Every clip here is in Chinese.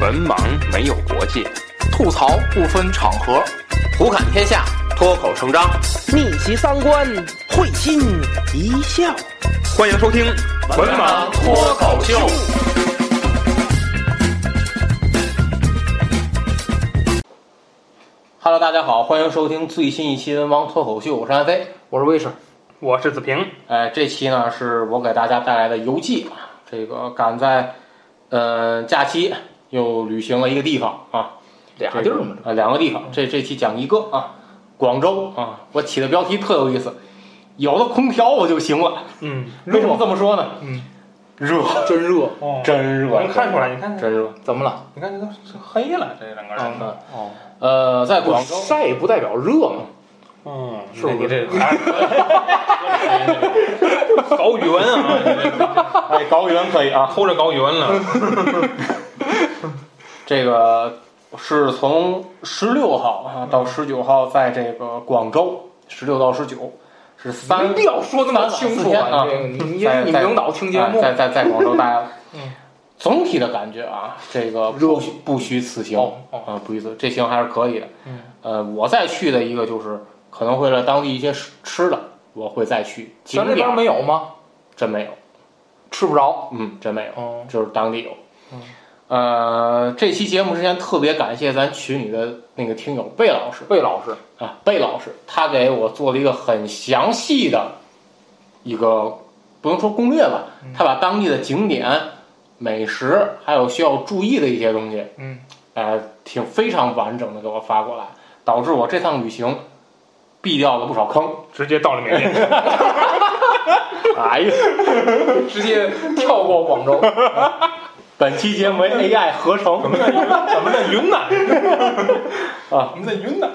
文盲没有国界，吐槽不分场合，胡侃天下，脱口成章，逆袭三观，会心一笑。欢迎收听《文盲脱口秀》。Hello，大家好，欢迎收听最新一期《文盲脱口秀》，我是安飞。我是卫士，我是子平，哎，这期呢是我给大家带来的游记啊，这个赶在呃假期又旅行了一个地方啊，俩地儿嘛，啊，两个地方。这这期讲一个啊，广州啊，我起的标题特有意思，有了空调我就行了。嗯，为什么这么说呢？嗯，热，真热，哦，真热，能看出来，你看，真热。怎么了？你看这都是黑了，这两个人，嗯。哦，呃，在广州，晒不代表热嘛，嗯，是不是？你这还是 搞语文啊，哎，搞语文可以啊。偷着搞语文了，这个是从十六号啊到十九号，在这个广州，十六到十九是三没必要说那么清楚啊这个你在在你领导听节目，在在在广州待了。嗯，总体的感觉啊，这个不虚不虚此行啊，不虚此这行还是可以的。嗯，呃，我再去的一个就是可能会在当地一些吃吃的，我会再去。景咱这边点没有吗？真没有，吃不着。嗯，真没有。哦，就是当地有。嗯呃，这期节目之前特别感谢咱群里的那个听友贝老师贝老师，啊，贝老师他给我做了一个很详细的一个不能说攻略吧，嗯他把当地的景点、美食还有需要注意的一些东西，嗯，呃，挺非常完整的给我发过来，导致我这趟旅行避掉了不少坑。直接到了缅甸，哎呀，直接跳过广州。本期节目为 AI 合成。怎么在云南？啊，我们在云南，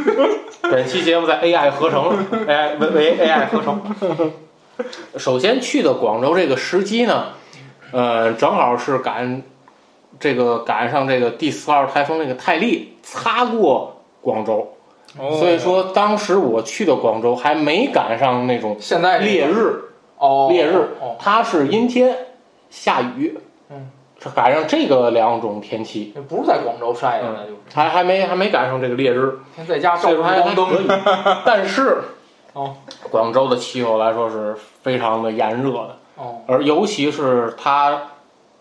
本期节目在 AI 合成，AI 为为 AI 合成。首先去的广州这个时机呢，呃，正好是赶这个赶上这个第四号台风那个泰利擦过广州，所以说当时我去的广州还没赶上那种现在烈日，哦，烈日哦，它是阴天下雨，赶上这个两种天气，不是在广州晒的，那就是还还没还没赶上这个烈日。天在家照着所以说还还光灯。可以，但是，哦，广州的气候来说是非常的炎热的，哦，而尤其是它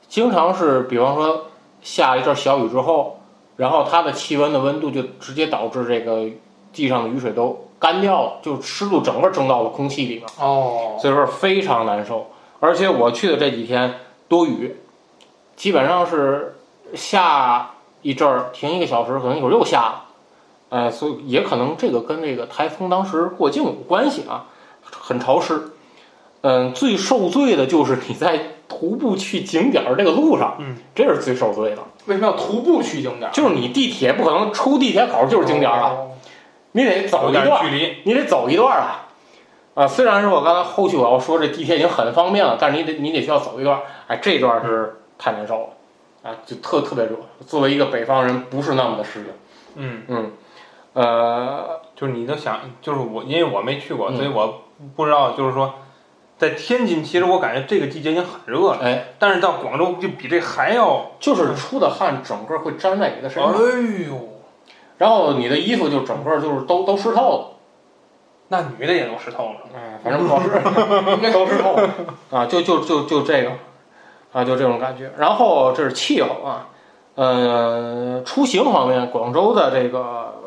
经常是，比方说下一阵小雨之后，然后它的气温的温度就直接导致这个地上的雨水都干掉了，就湿度整个蒸到了空气里面，哦，所以说非常难受。而且我去的这几天多雨，基本上是下一阵儿停一个小时，可能一会儿又下了。哎，所以也可能这个跟这个台风当时过境有关系啊，很潮湿。嗯，最受罪的就是你在徒步去景点儿这个路上，嗯，这是最受罪的。为什么要徒步去景点儿？就是你地铁不可能出地铁口就是景点儿啊，哦你得走一段儿，距离，你得走一段儿啊。啊，虽然是我刚才后续我要说这地铁已经很方便了，但是你得你得需要走一段儿，哎，这段儿是太难受了，啊，就特特别热。作为一个北方人，不是那么的适应。嗯，嗯，呃，就是你都想，就是我，因为我没去过，嗯所以我不知道，就是说。在天津，其实我感觉这个季节已经很热了，哎，但是到广州就比这还要，就是出的汗整个会粘在你的身上，哎呦，然后你的衣服就整个就是都都湿透了。那女的也都湿透了。哎，反正不好使，都湿透了啊，就就就就这个啊，就这种感觉。然后这是气候啊，呃，出行方面，广州的这个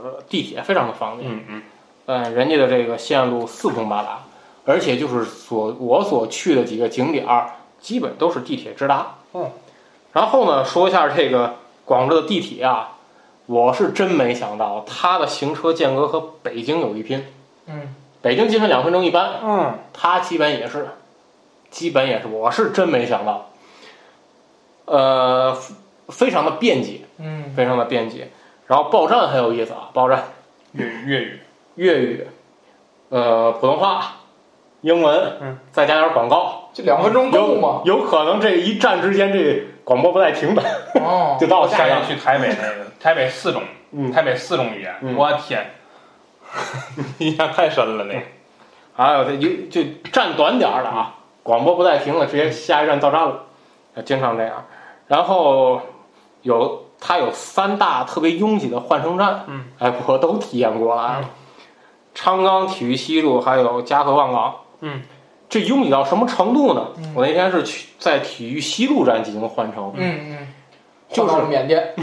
呃地铁非常的方便，嗯嗯，呃，人家的这个线路四通八达，而且就是所我所去的几个景点儿，基本都是地铁直达。嗯，然后呢，说一下这个广州的地铁啊，我是真没想到它的行车间隔和北京有一拼。嗯，北京基本两分钟一班，嗯，它基本也是，基本也是，我是真没想到，呃，非常的便捷，嗯，非常的便捷。然后报站很有意思啊，报站粤语粤语，粤语，呃，普通话，英文，嗯，再加点广告，这两分钟够吗？有有可能这一站之间这广播不带停的，哦，就到我下下一年去台北那个台北四种，嗯台北四种语言，嗯我天，印象太深了那个。还有这一就站短点儿的啊，广播不带停了，直接下一站到站了，啊经常这样。然后有它有三大特别拥挤的换乘站，嗯，哎，我都体验过了。嗯。昌冈体育西路还有嘉禾万港，嗯，这拥挤到什么程度呢？嗯。我那天是去在体育西路站进行换乘，嗯嗯，就是缅甸，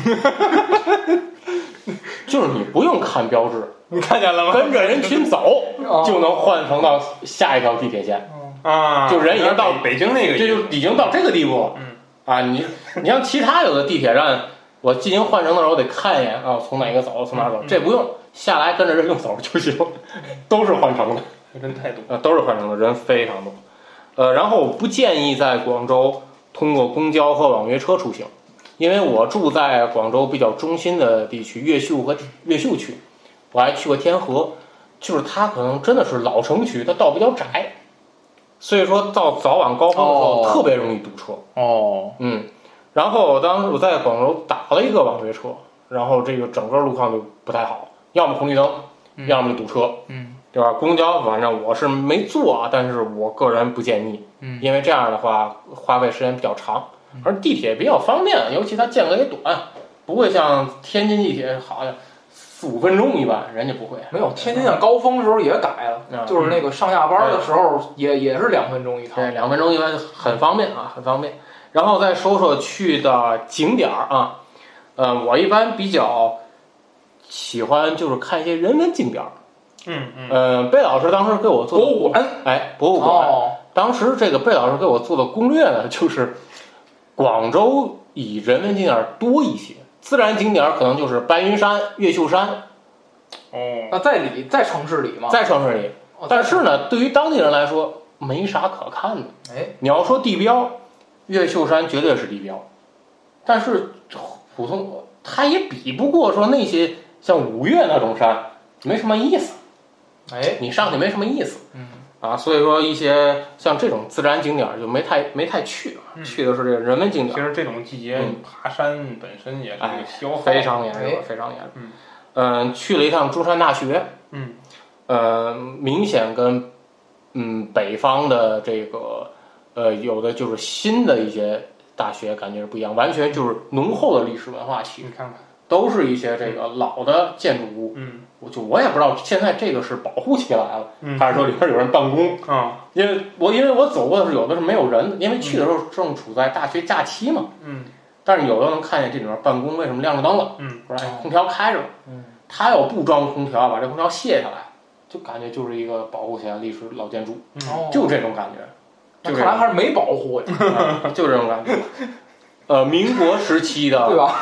就是你不用看标志，你看见了吗？跟着人群走哦。就能换乘到下一条地铁线，啊，就人已经到北北京那个这就已经到这个地步了。嗯啊，你你像其他有的地铁站，我进行换乘的时候得看一眼啊，从哪个走，从哪儿走，嗯这不用下来跟着人就走就行，都是换乘的。人太多。啊，都是换乘的，人非常多。呃，然后我不建议在广州通过公交和网约车出行，因为我住在广州比较中心的地区，越秀和越秀区，我还去过天河，就是它可能真的是老城区，它道比较窄，所以说到早晚高峰的时候、哦特别容易堵车。哦，嗯，然后当时我在广州打了一个网约车，然后这个整个路况就不太好，要么红绿灯，嗯要么就堵车。嗯对吧？公交反正我是没坐啊，但是我个人不建议，嗯因为这样的话花费时间比较长，而地铁比较方便，尤其它间隔也短，不会像天津地铁好像四五分钟一般，人家不会。没有，天津的高峰的时候也改了，啊就是那个上下班的时候也也是两分钟一趟。对，两分钟一般很方便啊，很方便。然后再说说去的景点儿啊，呃，我一般比较喜欢就是看一些人文景点儿。嗯嗯呃，贝老师当时给我做的博物馆哎，博物馆。哦，当时这个贝老师给我做的攻略呢，就是广州以人文景点多一些，自然景点可能就是白云山、越秀山，哦，那在里在城市里嘛，在城市里。哦但是呢，对于当地人来说，没啥可看的。哎，你要说地标，越秀山绝对是地标，但是普通它也比不过说那些像五岳那种山，没什么意思。哎，你上去没什么意思。嗯啊，所以说一些像这种自然景点儿就没太没太去去的是这个人文景点儿，其实这种季节嗯。爬山本身也是消耗，非常炎热哎，非常严重。嗯。嗯，去了一趟中山大学，嗯，呃，明显跟嗯北方的这个呃有的就是新的一些大学感觉是不一样，完全就是浓厚的历史文化气息，你看看，都是一些这个老的建筑物。嗯我就我也不知道现在这个是保护起来了，嗯，还是说里边有人办公。啊，因为我因为我走过的是有的是没有人的，因为去的时候正处在大学假期嘛。嗯但是有的能看见这里面办公为什么亮着灯了，嗯，或者哎空调开着了，嗯，他要不装空调，把这空调卸下来，就感觉就是一个保护起来历史老建筑，嗯哦，就这种感觉，看来还是没保护呀，啊就这种感觉。呃，民国时期的 对吧？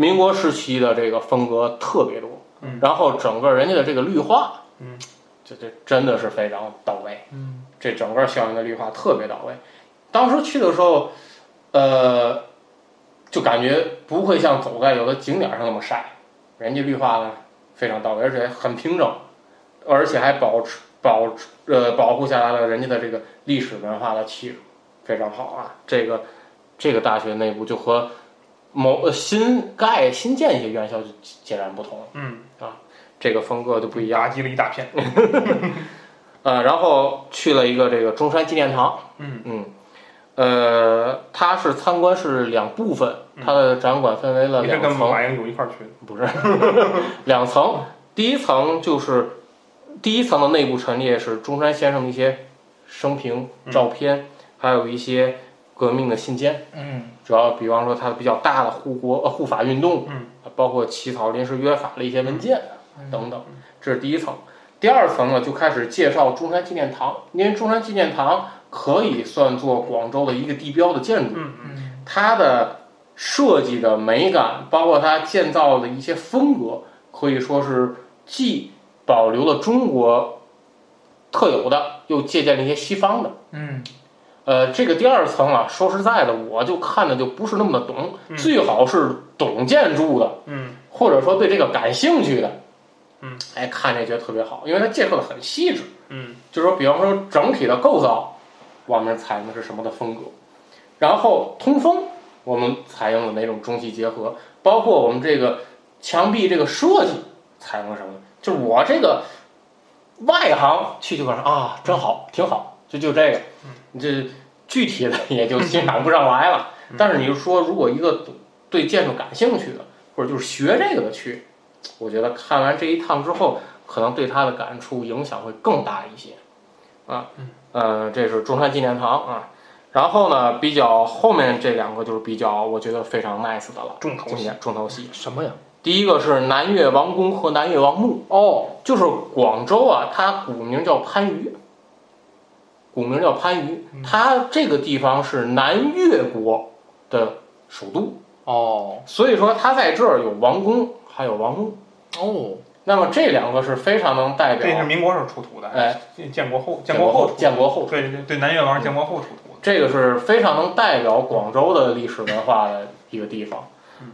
民国时期的这个风格特别多，嗯然后整个人家的这个绿化，嗯，这这真的是非常到位。嗯，这整个校园的绿化特别到位。当时去的时候，呃，就感觉不会像走在有的景点上那么晒，人家绿化呢非常到位，而且很平整，而且还保持保持呃保护下来了人家的这个历史文化的气质，非常好啊。这个这个大学内部就和某呃新盖新建一些院校就截然不同，嗯。啊，这个风格就不一样。打击了一大片，呃，然后去了一个这个中山纪念堂。嗯。嗯，呃，它是参观是两部分，它的展馆分为了两层，跟马英九一块儿去的，不是 两层。第一层就是第一层的内部陈列是中山先生的一些生平嗯。照片，还有一些革命的信件，嗯主要比方说它比较大的护国呃护法运动，嗯，包括起草临时约法的一些文件嗯等等，这是第一层。第二层呢，就开始介绍中山纪念堂，因为中山纪念堂可以算作广州的一个地标的建筑，嗯嗯嗯它的设计的美感，包括它建造的一些风格，可以说是既保留了中国特有的，又借鉴了一些西方的。嗯呃，这个第二层啊，说实在的，我就看的就不是那么的懂，嗯。最好是懂建筑的，嗯。或者说对这个感兴趣的，嗯，哎，看这觉得特别好，因为它介绍的很细致。嗯。就是说，比方说整体的构造，我们采用的是什么的风格，然后通风，我们采用了哪种中西结合，包括我们这个墙壁这个设计采用了什么，就是我这个外行去就看啊，真好，挺好，就就这个，你这具体的也就欣赏不上来了。但是你说，如果一个对建筑感兴趣的，或者就是学这个的去，我觉得看完这一趟之后，可能对他的感触影响会更大一些，啊，呃，这是中山纪念堂啊。然后呢，比较后面这两个就是比较，我觉得非常 nice 的了，重头戏重头戏。什么呀？第一个是南越王宫和南越王墓，哦，就是广州啊，它古名叫番禺，古名叫番禺，它这个地方是南越国的首都，哦，所以说它在这儿有王宫，还有王墓。哦，那么这两个是非常能代表这是民国时候出土的，哎，建国后，建国后，建国后，对对对，南越王是建国后出土的。这个是非常能代表广州的历史文化的一个地方。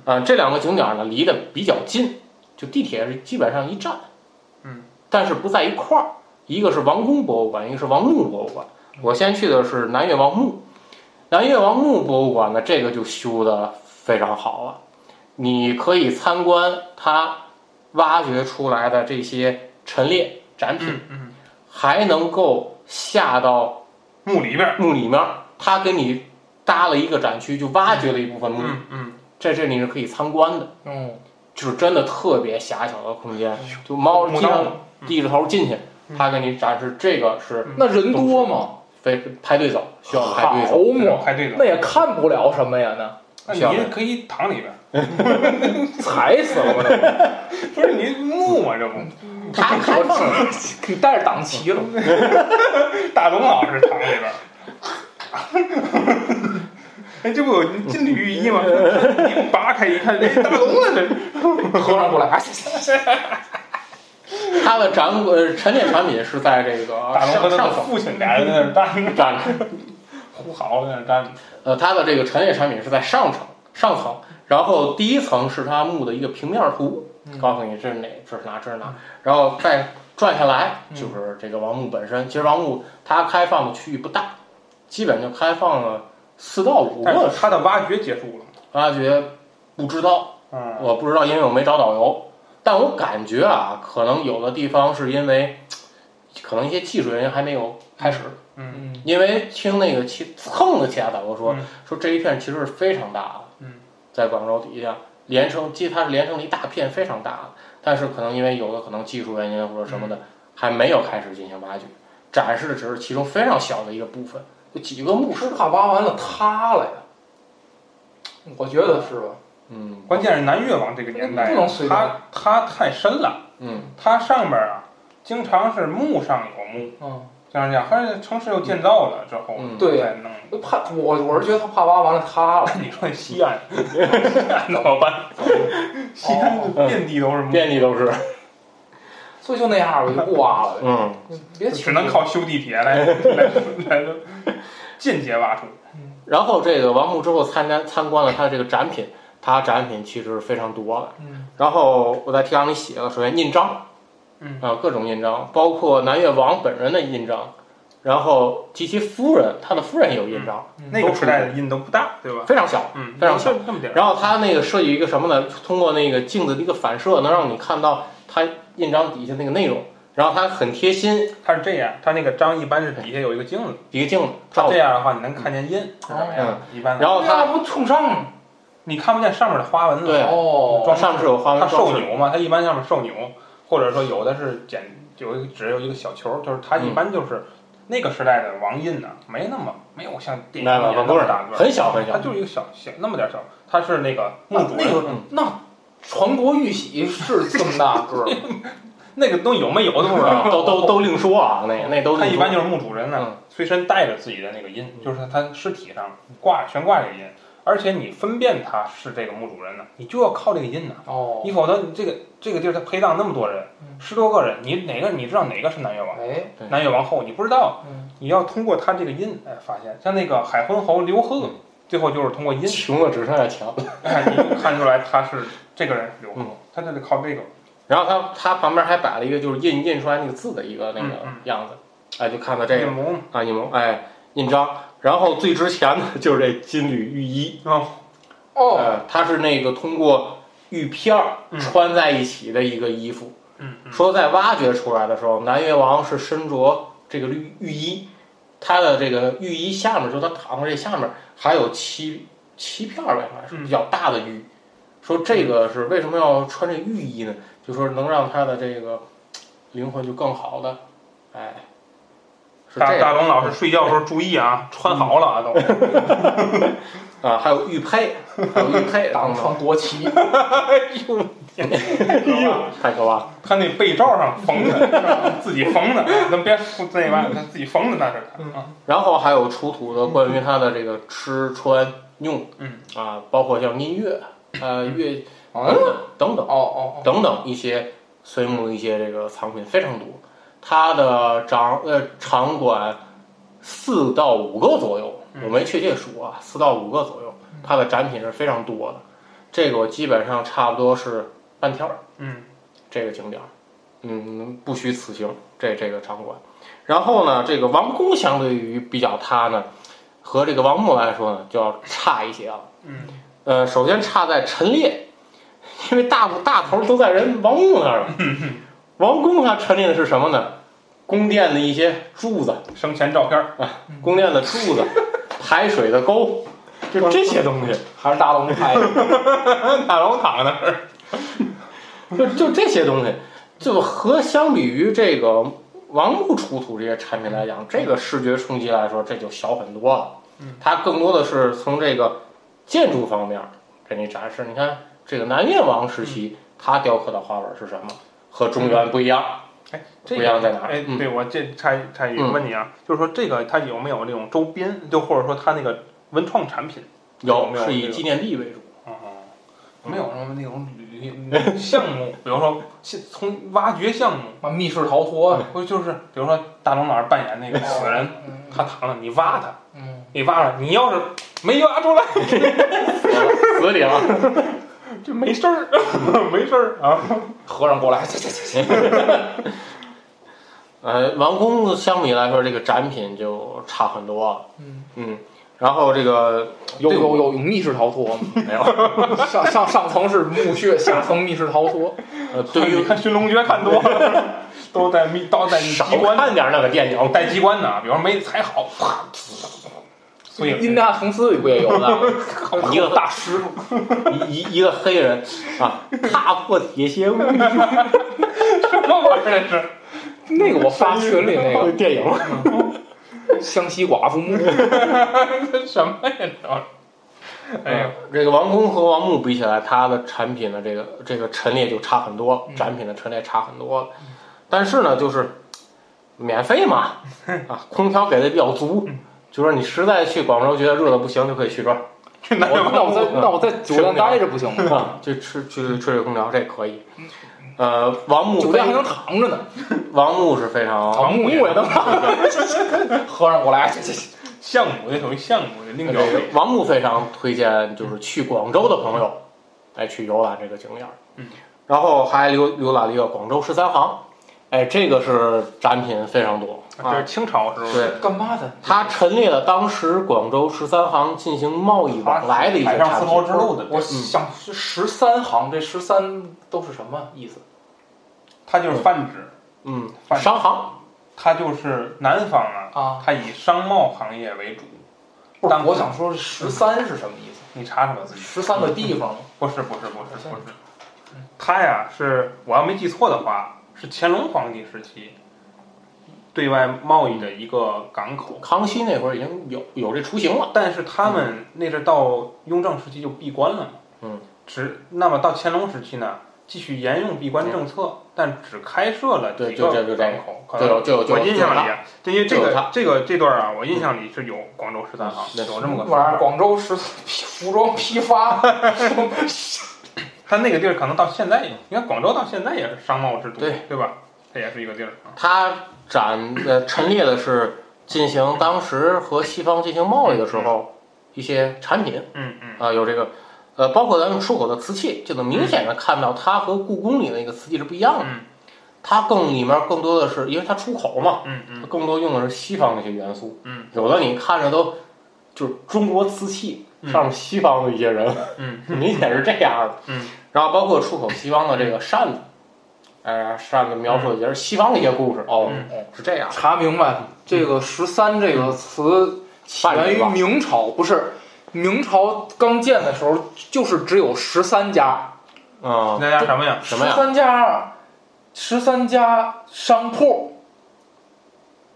啊、这两个景点呢离得比较近，就地铁是基本上一站。嗯，但是不在一块儿，一个是王宫博物馆，一个是王墓博物馆。我先去的是南越王墓，南越王墓博物馆呢，这个就修的非常好了，你可以参观它挖掘出来的这些陈列展品，还能够下到墓里边儿，墓里面儿，他给你搭了一个展区，就挖掘了一部分墓，嗯嗯，在这里是可以参观的，嗯，就是真的特别狭小的空间，就猫墓道基本上低着头进去，他给你展示这个是那人多吗？非排队走，需要排队好走，嘛，排队走。那也看不了什么呀，那那你可以躺里边儿 踩死了我这，不是你木嘛，这不，他开放了，你带着党旗了，大龙老师躺里边儿。哎，这不有金缕玉衣吗？一扒开一看，哎，大龙啊，这是。和尚过来，他的展呃陈列产品是在这个大龙和上上层父亲俩人在那儿站着，站着，呼嚎在那儿站着。呃，他的这个陈列产品是在上层上层，然后第一层是他墓的一个平面图，告诉你这是哪，这是哪，这是哪，然后再转下来就是这个王墓本身。其实王墓它开放的区域不大，基本就开放了四到五但个它的挖掘结束了。挖掘，不知道，嗯，我不知道，因为我没找导游，但我感觉啊，可能有的地方是因为可能一些技术原因还没有开始。嗯嗯，因为听那个其蹭的其他导游说，嗯说这一片其实是非常大的，嗯，在广州底下连成，其实它是连成了一大片非常大的，但是可能因为有的可能技术原因或者什么嗯的，还没有开始进行挖掘，展示的只是其中非常小的一个部分，有几个墓室，是怕挖完了塌了呀？我觉得是吧？嗯关键是南越王这个年代不能随，便它它太深了，嗯它上边儿啊，经常是墓上有墓，嗯，这样讲，而且城市又建造了之后，嗯对再弄。怕我我是觉得他怕挖完了塌了。你说西安，西安怎么办？西安遍地都是墓，遍地都是，所以就那样，我就不挖了。嗯别只能靠修地铁来来来间接挖出。然后这个王墓之后参加参观了他的这个展品，它展品其实非常多的。嗯然后我在提纲里写了，首先印章，嗯啊，各种印章，包括南越王本人的印章，然后及其夫人，他的夫人也有印章，那个时代的印都不大，对吧？非常小。嗯，非常小就这么点儿。然后他那个设计一个什么呢？通过那个镜子的一个反射，能让你看到他印章底下那个内容。然后他很贴心，它是这样，它那个章一般是底下有一个镜子，一个镜子它照，这样的话你能看见印，是怎么样？一般，然后他不冲上吗？你看不见上面的花纹了。对哦，它上面是有花它纹装饰，受扭嘛，它一般上面受扭，或者说有的是剪有一个只有一个小球，就是它一般就是那个时代的王印呢，没那么没有像电影里那么大个儿，很小很小它，就是一个小小那么点儿小，它是那个墓主那人，个那传国玉玺是这么大个儿，那个东西有没有都不知道。都都都另说啊，那那都另说。他一般就是墓主人呢，嗯。随身带着自己的那个印，就是他尸体上挂悬挂这个印，而且你分辨他是这个墓主人呢，你就要靠这个印呢，哦。你否则你这个这个地儿他陪葬那么多人嗯，十多个人，你哪个你知道哪个是南越王？哎，南越王后你不知道，嗯。你要通过他这个印哎发现，像那个海昏侯刘贺嗯，最后就是通过印，穷的只剩下钱了。哎，你看出来他是这个人刘嗯贺，他就得靠这个，然后他他旁边还摆了一个就是印印出来那个字的一个那个样子，哎，就看到这个啊印模哎印章，然后最值钱的就是这金缕玉衣，啊，哦，呃，它是那个通过玉片儿嗯。穿在一起的一个衣服。嗯嗯，说在挖掘出来的时候，南越王是身着这个绿玉衣，他的这个玉衣下面，就他躺在这下面还有七七片儿吧，应该是嗯。比较大的玉。说这个是为什么要穿这玉衣呢？就说能让他的这个灵魂就更好的，哎，是大大龙老师睡觉的时候注意啊，穿好了啊都。啊，还有玉佩，还有玉佩，当等等，成国旗，哎呦，天太可怕了。他那被罩上缝的，自己缝的，咱别说那玩意儿，他自己缝的那是。然后还有出土的关于他的这个吃穿用，嗯。啊，包括像音乐，呃，乐等嗯，等等等哦哦哦，等等一些隋墓的一些这个藏品非常多，它的长呃场馆四到五个左右，嗯我没确切数啊，四到五个左右，它的展品是非常多的。这个我基本上差不多是半天儿，嗯这个景点儿，嗯，不虚此行，这这个场馆。然后呢，这个王宫相对于比较它呢，和这个王墓来说呢，就要差一些了。嗯呃，首先差在陈列，因为大大头都在人王墓那儿了。王宫它陈列的是什么呢？宫殿的一些柱子，生前照片儿，宫殿的柱子，排水的沟，就这些东西。还是大龙拍的，大龙躺那儿。就就这些东西，就和相比于这个王墓出土这些产品来讲，这个视觉冲击来说，这就小很多了。嗯它更多的是从这个建筑方面给你展示。你看这个南越王时期，它雕刻的花纹是什么？和中原不一样，哎，这不一样在哪？哎，嗯对我这插一插一句问你啊，就是说这个它有没有那种周边，就或者说它那个文创产品？有没有是以纪念币为主。哦，没有什么那种旅项目，比如说从挖掘项目，啊，密室逃脱，不就是比如说大龙老师扮演那个死人，嗯他躺着，你挖他，嗯，你挖了，你要是没挖出来，死里了，就没事儿，没事儿啊。和尚过来，这这这这，呃，王宫相比来说，这个展品就差很多了。嗯嗯，然后这个有有有有密室逃脱吗？没有，上上上层是墓穴，下层密室逃脱。呃，对于你 看《寻龙诀》看多了，都在密，都在少机关看点那个电影，带机关的，比方说没踩好，啪，所以印第安琼斯里不也有呢？一个大师傅，一一一个黑人啊，踏破铁鞋无觅 什么玩意儿这是？那个我发群里那个电影。湘西寡妇墓，什么呀？这哎呀，这个王宫和王墓比起来，它的产品的这个这个陈列就差很多，展品的陈列差很多了。但是呢，就是免费嘛，啊，空调给的比较足，就说你实在去广州觉得热的不行，就可以去这儿 那我那我在那我在酒店待着不行吗？啊，去吃去吹吹空调，这可以。呃，王木酒店还能躺着呢，王木是非常王木也能躺着。和尚过来，这这这项目，这属于项目的另这标配。个王木非常推荐，就是去广州的朋友来去游览这个景点儿。嗯，然后还浏浏览了一个广州十三行，哎，这个是展品非常多啊这是。清朝时候对，干嘛的？它陈列了当时广州十三行进行贸易往来的一些丝。绸之路的，我想十三行，这十三都是什么意思？它就是泛指，嗯，反商行它就是南方啊，啊，它以商贸行业为主。不是，我想说十三是什么意思？你查查吧自己。十三个地方吗？不是不是不是不是，它呀是我要没记错的话，是乾隆皇帝时期对外贸易的一个港口。康熙那会儿已经有有这雏形了。但是他们那是到雍正时期就闭关了嘛，嗯，只那么到乾隆时期呢，继续沿用闭关政策，但只开设了几个港口，可就能有就有就有我印象里啊，这些这个这个这段啊，我印象里是有广州十三行，嗯有这么个玩意儿，广州十批 服装批发，它那个地儿可能到现在也，你看广州到现在也是商贸之都，对对吧？它也是一个地儿啊。它展呃陈列的是进行当时和西方进行贸易的时候一些产品嗯嗯啊、有这个呃，包括咱们出口的瓷器，就能明显的看到它和故宫里那个瓷器是不一样的。嗯它更里面更多的是，因为它出口嘛，嗯嗯它更多用的是西方那些元素。嗯有的你看着都就是中国瓷器嗯上面西方的一些人，嗯。明显是这样的。嗯，然后包括出口西方的这个扇子，呃，扇子描述的也是西方的一些故事。哦是这样。查明白，这个十三这个词起源于明朝，不是明朝刚建的时候，就是只有十三家，啊，那家什么呀？什么呀？十三家，十三家商铺，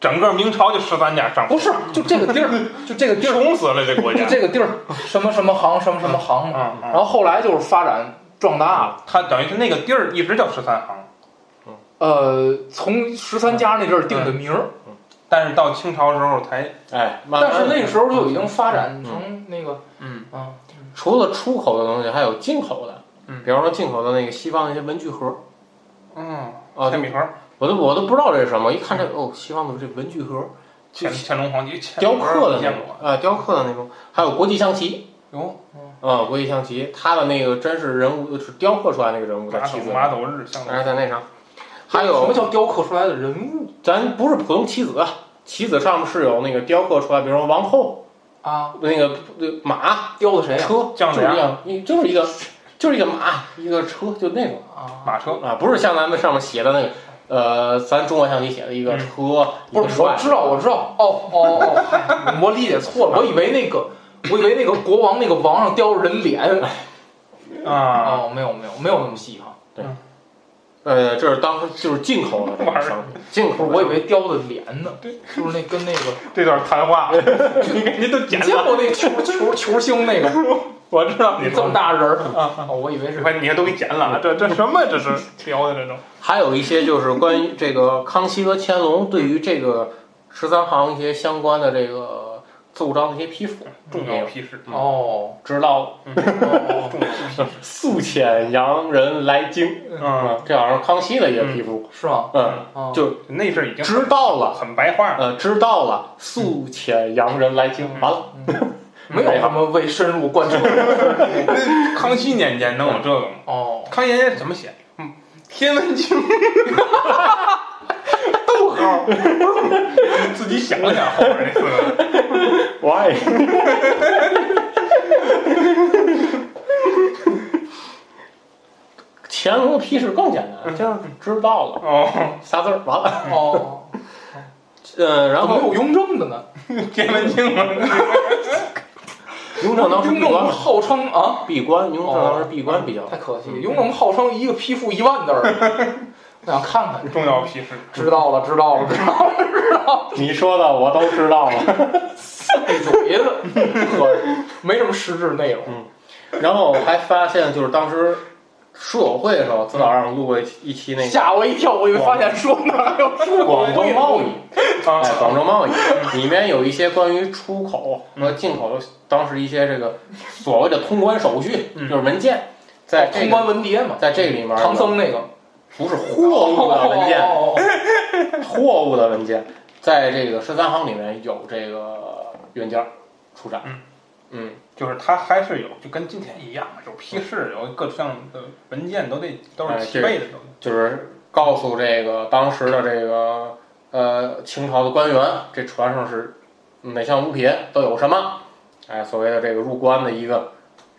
整个明朝就十三家商铺，不是，就这个地儿，就这个地儿，穷死了这国家。就。这个地儿，什么什么行，什么什么行。然后后来就是发展壮大了，它等于是那个地儿一直叫十三行，呃，从十三家那阵儿定的名儿，但是到清朝时候才哎，慢慢但是那个时候就已经发展成那个，嗯。啊，除了出口的东西，还有进口的，嗯。比方说进口的那个西方那些文具盒。嗯啊，铅笔盒，我都我都不知道这是什么，一看这哦，西方的这文具盒，乾乾隆皇帝雕刻的那种过，啊，雕刻的那种，还有国际象棋哟，啊，国际象棋，他的那个真是人物是雕刻出来那个人物在马棋子马斗日相哎，在那上，还有什么叫雕刻出来的人物？咱不是普通棋子，啊，棋子上面是有那个雕刻出来，比如说王后啊？那个那马雕的谁呀？车，将就是一就是一个就是一个马一个车，就那种啊，马车，啊，不是像咱们上面写的那个呃，咱中国象棋写的一个车，一不是，我知道，我知道，哦哦哦，嗨我理解错了，我以为那个，我以为那个国王那个王上雕着人脸，啊，哦，没有没有没有那么细哈，对。呃，这是当时就是进口的这个商品，进口我以为雕的脸呢，就是那跟那个，这段谈话 你给您都你，见过那球球球星那个 我知道你这么大人儿。啊，哦我以为是把，你看都给剪了，这这什么？这是 雕的这种，还有一些就是关于这个康熙和乾隆对于这个十三行一些相关的这个奏章的一些批复，重要。批示，哦知道。哦重要批示，宿遣洋人来京，嗯，啊，这好像是康熙的一个批复，是吗？嗯，哦就那阵儿已经知道了，很白话。了，呃，知道了，宿遣洋人来京，完了，没有什么未深入贯彻 康熙年间能有这个吗？哦，康熙年间怎么写？嗯，天文经，逗号，你自己想想后边那四个字。why？乾隆的批示更简单，就是知道了，哦，仨字儿完了。哦，呃，然后怎么有雍正的呢？天文经嘛，雍正当时雍正号称啊，闭关，雍正当时闭关比较太可惜，雍正号称一个批复一万字儿，我想看看。重要批示。知道了，知道了，知道了，你说的我都知道了。闭嘴了，没什么实质内容。然后还发现，就是当时书友会的时候，指导让录过一期那个吓我一跳，我以为发现说哪有出 广州贸易，啊哎，广州贸易里面有一些关于出口和进口的，当时一些这个所谓的通关手续，嗯。就是文件，在通关文牒嘛，在这个里面，唐僧那个不是货物的文件，货物的文件，在这个十三行里面有这个原件出展，嗯。嗯，就是它还是有，就跟今天一样，有批示，有各项的文件都得都是齐备的，都就是告诉这个当时的这个呃清朝的官员，这船上是哪项物品都有什么，哎，所谓的这个入关的一个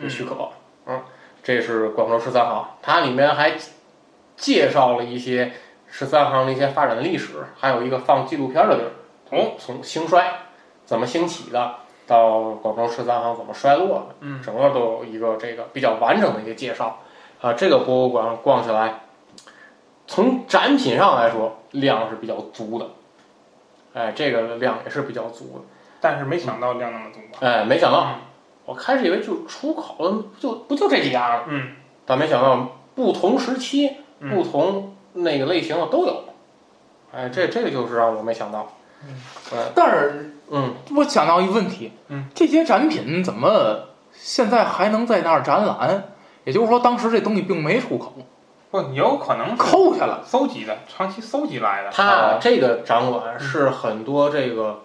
许可，嗯，这是广州十三行，它里面还介绍了一些十三行的一些发展的历史，还有一个放纪录片的地儿，从，从兴衰怎么兴起的，到广州十三行怎么衰落的，嗯，整个都有一个这个比较完整的一个介绍。啊，这个博物馆逛起来，从展品上来说量是比较足的，哎，这个量也是比较足的。但是没想到量那么足吧？哎，没想到，我开始以为就出口的就不就这几样了，嗯，但没想到不同时期、嗯不同那个类型的都有。哎，这这个就是让我没想到。嗯但是嗯，我想到一个问题，嗯，这些展品怎么现在还能在那儿展览？也就是说，当时这东西并没出口，不，有可能是扣下了。搜集的，长期搜集来的。它这个展馆是很多这个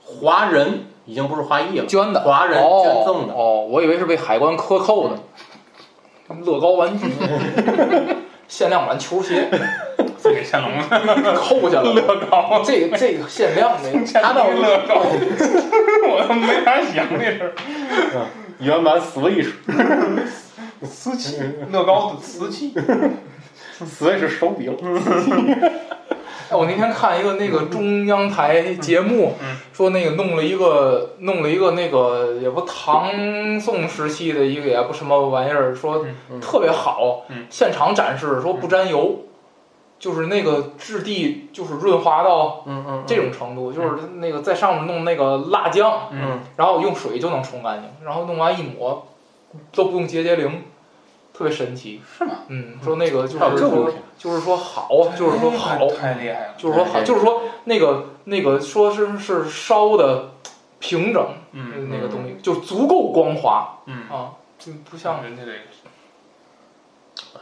华人，已经不是华裔了，捐的，华人哦捐赠的。哦，我以为是被海关克扣的。乐高玩具，限量版球鞋送给乾隆的扣下了。乐高，这个这个限量的，他到乐高，我都没法想这事儿。原版 Switch，瓷器，乐高的瓷器，Switch 手柄。哎，我那天看一个那个中央台节目嗯嗯，说那个弄了一个弄了一个那个也不唐宋时期的一个也不什么玩意儿，说嗯。特别好嗯，现场展示说不沾油，就是那个质地就是润滑到嗯嗯，这种程度，就是那个在上面弄那个辣酱，嗯然后用水就能冲干净，然后弄完一抹都不用洁洁灵，特别神奇。是吗？嗯，说那个就是就是说好，就是说好，太厉害了。就是说好，就是说那个那个说是是烧的平整，嗯那个东西就足够光滑嗯，啊，就不像人家这个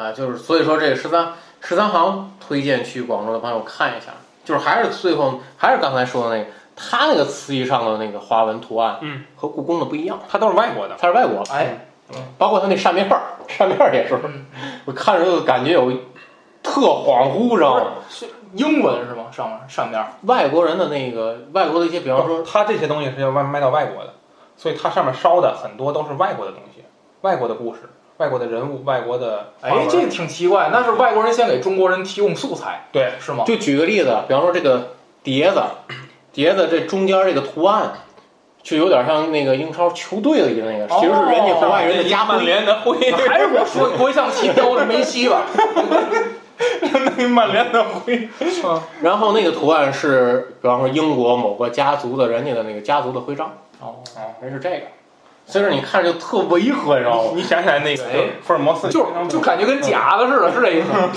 啊，就是所以说这个十三十三行推荐去广州的朋友看一下，就是还是最后还是刚才说的那个，它那个瓷器上的那个花纹图案，嗯，和故宫的不一样，它都是外国的。它是外国，哎，包括它那扇面儿，扇面儿也是，嗯，我看着就感觉有特恍惚，知道吗？是英文是吗？上面上面外国人的那个外国的一些，比方说，他这些东西是要卖卖到外国的，所以它上面烧的很多都是外国的东西，外国的故事、外国的人物、外国的花哎，纹这挺奇怪，那是外国人先给中国人提供素材，对，是吗？就举个例子，比方说这个碟子，碟子这中间这个图案。就有点像那个英超球队的一个那个，其实是人家国外人的加曼。联的徽，还是我说国象棋标的梅西吧？那曼联的徽。然后那个图案是，比方说英国某个家族的人家的那个家族的徽章，哦，人是这个，所以说你看着就特违和，你知道吗？你想起来那个哎福尔摩斯，就就感觉跟假的似的，是这意思。吗？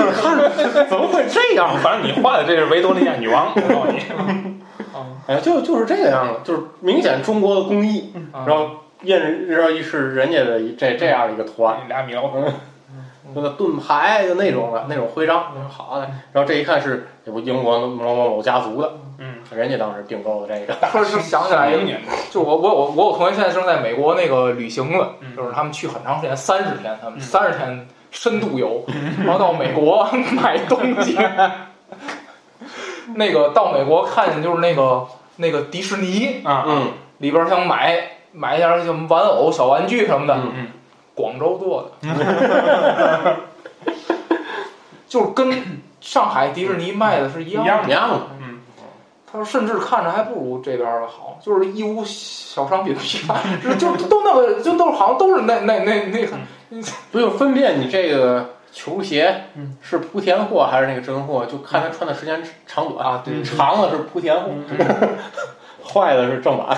怎么会这样？反正你画的这是维多利亚女王，我告诉你，哎，就就是这个样子，就是明显中国的工艺，嗯。然后印然后是人家的这这样的一个图案，俩米老虎，那个盾牌就那种的那种徽章，好的。然后这一看是这不英国某某某家族的，嗯，人家当时订购的这个，说是想起来一个，就我我我我有同学现在正在美国那个旅行了，嗯就是他们去很长时间，三十天，他们三十天深度游，然后到美国 买东西，那个到美国看见就是那个那个迪士尼啊，嗯里边想买买一下什么玩偶、小玩具什么的，嗯嗯广州做的，就是跟上海迪士尼卖的是一样的。一样的，嗯，他说，甚至看着还不如这边的好，就是义乌小商品批发，是就都那个，就都好像都是那那那那个，不就分辨你这个球鞋嗯是莆田货还是那个真货，就看他穿的时间长短啊对长的是莆田货，坏的是正版。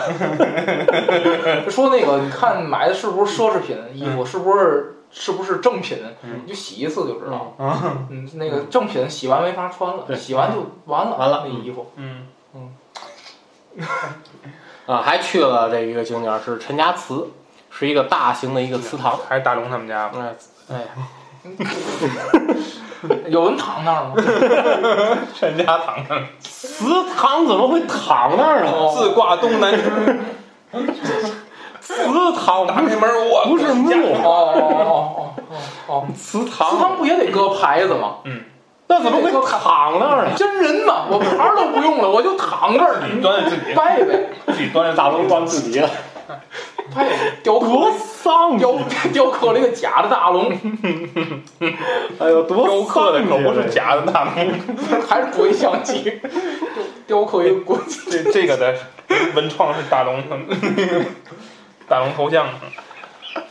说那个，你看买的是不是奢侈品衣服，是不是是不是正品，嗯你就洗一次就知道。嗯嗯，那个正品洗完没法穿了，洗完就完了，完了那衣服。嗯，啊，还去了这一个景点儿是陈家祠，是一个大型的一个祠堂。还是大龙他们家，哎，哎，有人躺那儿吗？陈家躺上，祠堂怎么会躺那儿呢？自挂东南枝，祠堂打开门我不是墓，哦哦哦哦哦！祠祠堂堂不也得搁牌子吗？那怎么会躺那儿呢？真人嘛，我牌儿都不用了，我就躺这儿，自己端着自己，拜呗，自己锻炼大龙关自己了，拜呗，雕刻多丧雕雕刻了一个假的大龙，哎呦，多雕刻的可不是假。假的大龙，还是鬼相机，雕刻一个鬼。这这个的文创是大龙，大龙头像，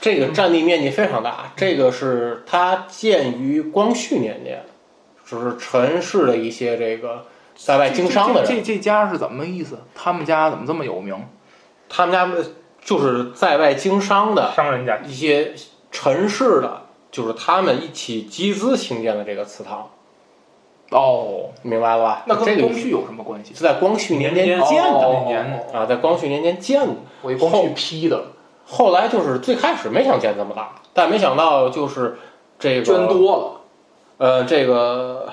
这个占地面积非常大，这个是它建于光绪年间，就是陈氏的一些这个在外经商的人，这这家是怎么意思？他们家怎么这么有名？他们家就是在外经商的商人家一些陈氏的，就是他们一起集资兴建的这个祠堂，哦，明白了吧？那跟光绪有什么关系？是在光绪年间建的啊，在光绪年间建的。光绪批的，后来就是最开始没想建这么大，但没想到就是这个捐多了，呃，这个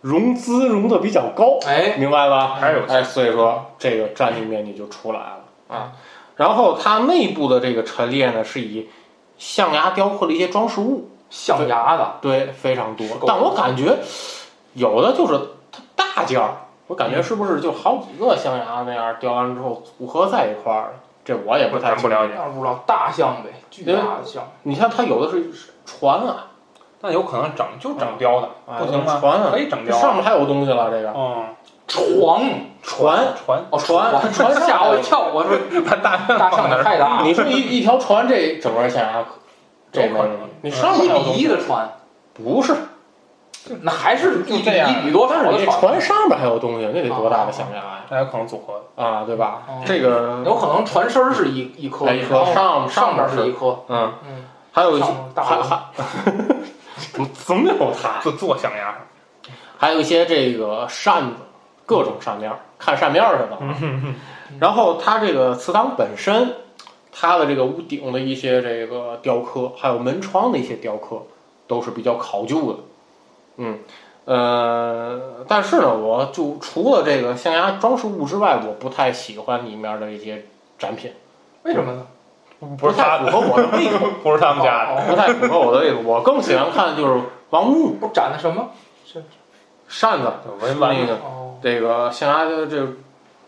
融资融的比较高，哎，明白吧？还是有哎，所以说这个占地面积就出来了啊。然后它内部的这个陈列呢，是以象牙雕刻的一些装饰物，象牙的，对，非常多但我感觉有的就是它大件儿，我感觉是不是就好几个象牙那样雕完之后组合在一块儿？这我也不太不了解。那不知道大象呗，巨大的象，你像它有的是船啊，但有可能整就整雕的，啊不行吗？船啊。可以整雕。上面还有东西了，这个。嗯，床。船。船。哦船船。吓我一跳，我说 把大象大象放那儿，太大了，你说一一条船，这整个象牙这没有可能你上面一比一的船，不是，那还是一比这样一比多少但是你船？船上面还有东西，那得多大的象牙呀？那有可能组合的。啊，对吧哦？这个有可能船身儿是一一颗，哎一颗上上面是一颗，嗯，嗯，还有一还还总有它？就做象牙上，还有一些这个扇子，各种扇面儿，看扇面儿去了啊。然后它这个祠堂本身，它的这个屋顶的一些这个雕刻，还有门窗的一些雕刻，都是比较考究的。嗯，呃，但是呢，我就除了这个象牙装饰物之外，我不太喜欢里面的一些展品，为什么呢？不是太符合我的胃口，不是他们家的。哦不太符合我的胃口。我更喜欢看就是王木不展的什么？扇子，文玩那个哦，这个象牙的这个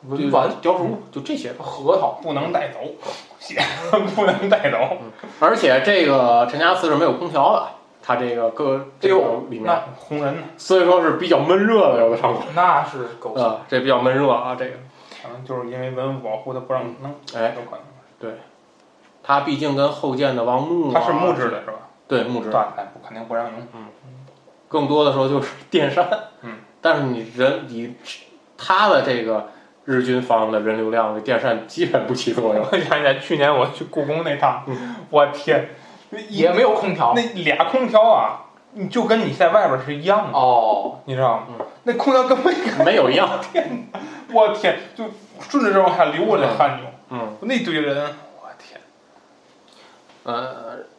文玩雕塑物，就这些。核桃，不能带走，写 不能带走。而且这个陈家祠是没有空调的，它这个各这个里面，红人呢，所以说是比较闷热的，有的场所。那是够呛。啊，这比较闷热啊，这个可能就是因为文物保护，的不让弄，哎，有可能。它毕竟跟后建的王墓、啊，它是木质，的是吧？对木质对，，哎，不肯定不让用。更多的时候就是 电扇。嗯，但是你人你它的这个日均房的人流量，这电扇基本不起作用。我想起来，去年我去故宫那趟，我天，也没有空调那俩空调啊，你就跟你在外边是一样的，哦，你知道吗嗯？那空调根本没没有一样，天我天，就顺着这往下流我这汗就，嗯，那堆人，呃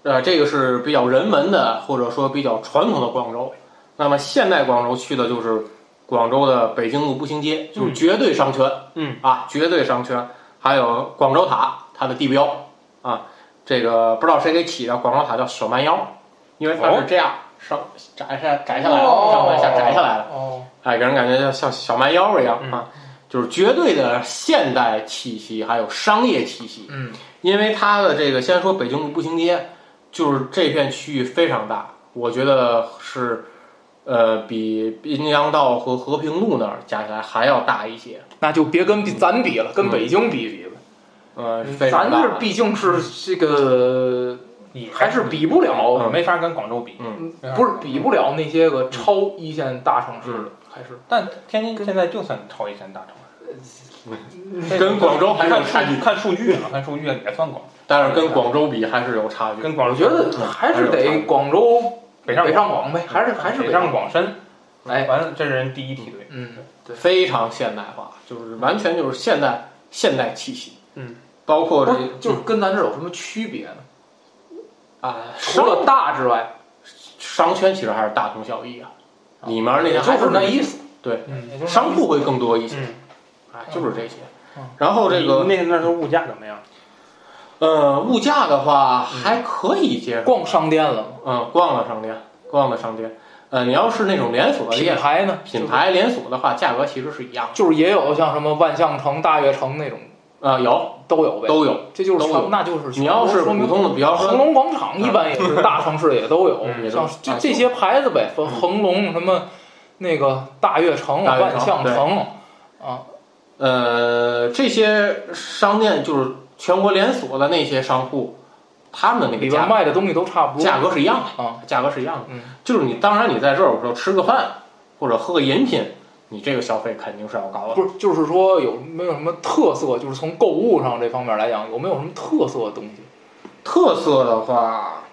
呃，这个是比较人文的，或者说比较传统的广州。那么现代广州去的就是广州的北京路步行街，就是绝对商圈，嗯。啊，绝对商圈，还有广州塔，它的地标啊，这个不知道谁给起的，广州塔叫小蛮腰，因为它是这样上摘下摘下来了，哦。上往下摘下来了，哦，哎，给人感觉像像小蛮腰一样嗯。啊，就是绝对的现代气息，还有商业气息。嗯，因为它的这个，先说北京路步行街，就是这片区域非常大，我觉得是，呃，比滨江道和和平路那儿加起来还要大一些，那就别跟咱比了，跟北京比比吧。呃，非常大咱这。毕竟是这个，你还是比不了，嗯没法跟广州比。嗯，嗯不是比不了那些个超一线大城市的，还是但天津现在就算超一线大城市，跟广州还是有看差距，看数据啊，看数据也算广，但是跟广州比还是有差距。跟广州我觉得还是得广州北上北上广呗，还是还是北上广深，哎，完了这是人第一梯队。嗯，对，非常现代化，就是完全就是现代现代气息。嗯，包括这就是跟咱这儿有什么区别呢？啊，除了大之外，商圈其实还是大同小异啊，里面那些还就是那意思。对，商铺会更多一些，就是这些嗯。然后这个那那时候物价怎么样？呃，物价的话还可以接受，逛商店了吗？嗯，逛了商店，逛了商店。呃，你要是那种连锁的品，牌呢？品牌连锁的话，价格其实是一样的。就是也有像什么万象城、大悦城那种啊，有都有呗，都有。这就是都有全那就是你要是说普通的，比方说，恒隆广场一般也是 大城市也都有，像这这些牌子呗，分恒隆什么那个大悦城、大悦城万象城啊，呃，这些商店就是全国连锁的那些商户，他们的那里个价边卖的东西都差不多，价格是一样的，啊，价格是一样的。嗯，就是你当然你在这儿有时候吃个饭或者喝个饮品，你这个消费肯定是要高的。不是，就是说有没有什么特色？就是从购物上这方面来讲，有没有什么特色的东西？特色的话，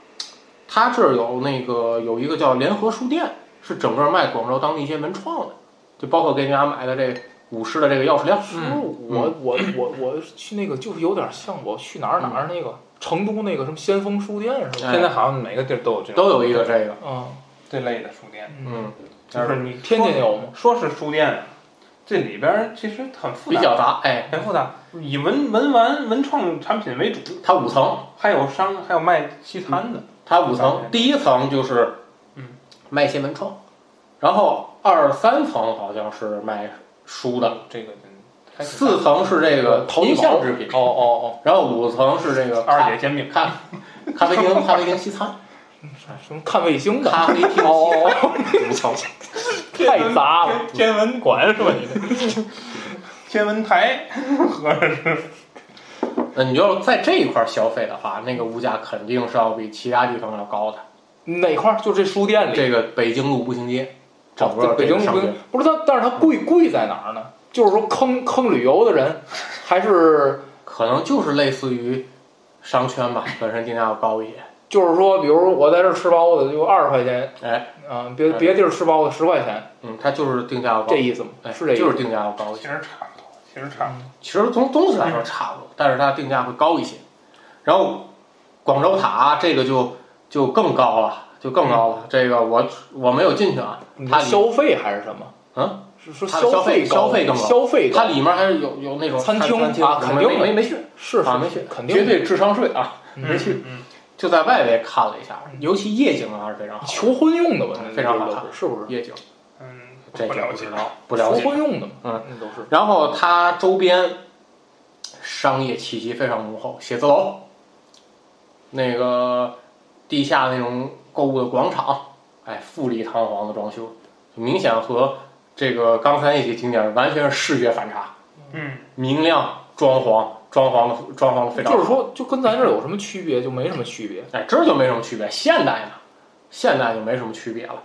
它这儿有那个有一个叫联合书店，是整个卖广州当地一些文创的，就包括给你俩买的这武士的这个钥匙链。嗯，我我我我去那个就是有点像我去哪儿哪儿那个成都那个什么先锋书店似的，哎。现在好像每个地儿都有这个都有一个这个，嗯。这类的书店，嗯，就是你天津有吗？说是书店，这里边儿其实很复杂，比较杂，哎，很复杂，以文文玩文创产品为主，它五层，还有商，还有卖西餐的，它五层，第一层就是嗯。卖一些文创，然后二三层好像是卖书的，这个四层是这个淘音宝像制品，哦哦哦然后五层是这个二姐煎饼，咖咖啡厅咖啡厅西餐，什么看卫星的，咖啡厅哦，我操，太杂了。天文馆是吧？你这 天文台 合着是那你要在这一块儿消费的话，那个物价肯定是要比其他地方要高的。哪块儿？就这书店里。这个北京路步行街，整哦个北京不不是它，但是它贵贵在哪儿呢？就是说坑坑旅游的人，还是可能就是类似于商圈吧，本身定价要高一些。就是说，比如我在这儿吃包子就二十块钱，哎，啊，别别地儿吃包子十块钱，嗯，它就是定价要高这，意思吗？哎，是这意思。就是定价要高一些。其实差不多，其实差不多。其实从东西来说差不多，但是它定价会高一些。然后广州塔这个就就更高了，就更高了。这个我我没有进去啊，你它消费还是什么？嗯，是说消费消费更高消费它里面还是有有那种餐厅啊肯定没没没去，是啊没去，肯定绝对智商税啊，嗯没去。嗯，就在外围看了一下，尤其夜景啊还是非常好，求婚用的吧？那非常好看是是不是？夜景嗯，这不了解不知。道不了求解。婚用的嘛？嗯，那都是。然后它周边商业气息非常浓厚，写字楼，那个地下那种购物的广场，哎，富丽堂皇的装修，明显和这个刚才那些景点完全是视觉反差，嗯，明亮装潢，装潢的装潢的非常好，就是说，就跟咱这儿有什么区别？就没什么区别。哎，这就没什么区别。现代嘛，现代就没什么区别了，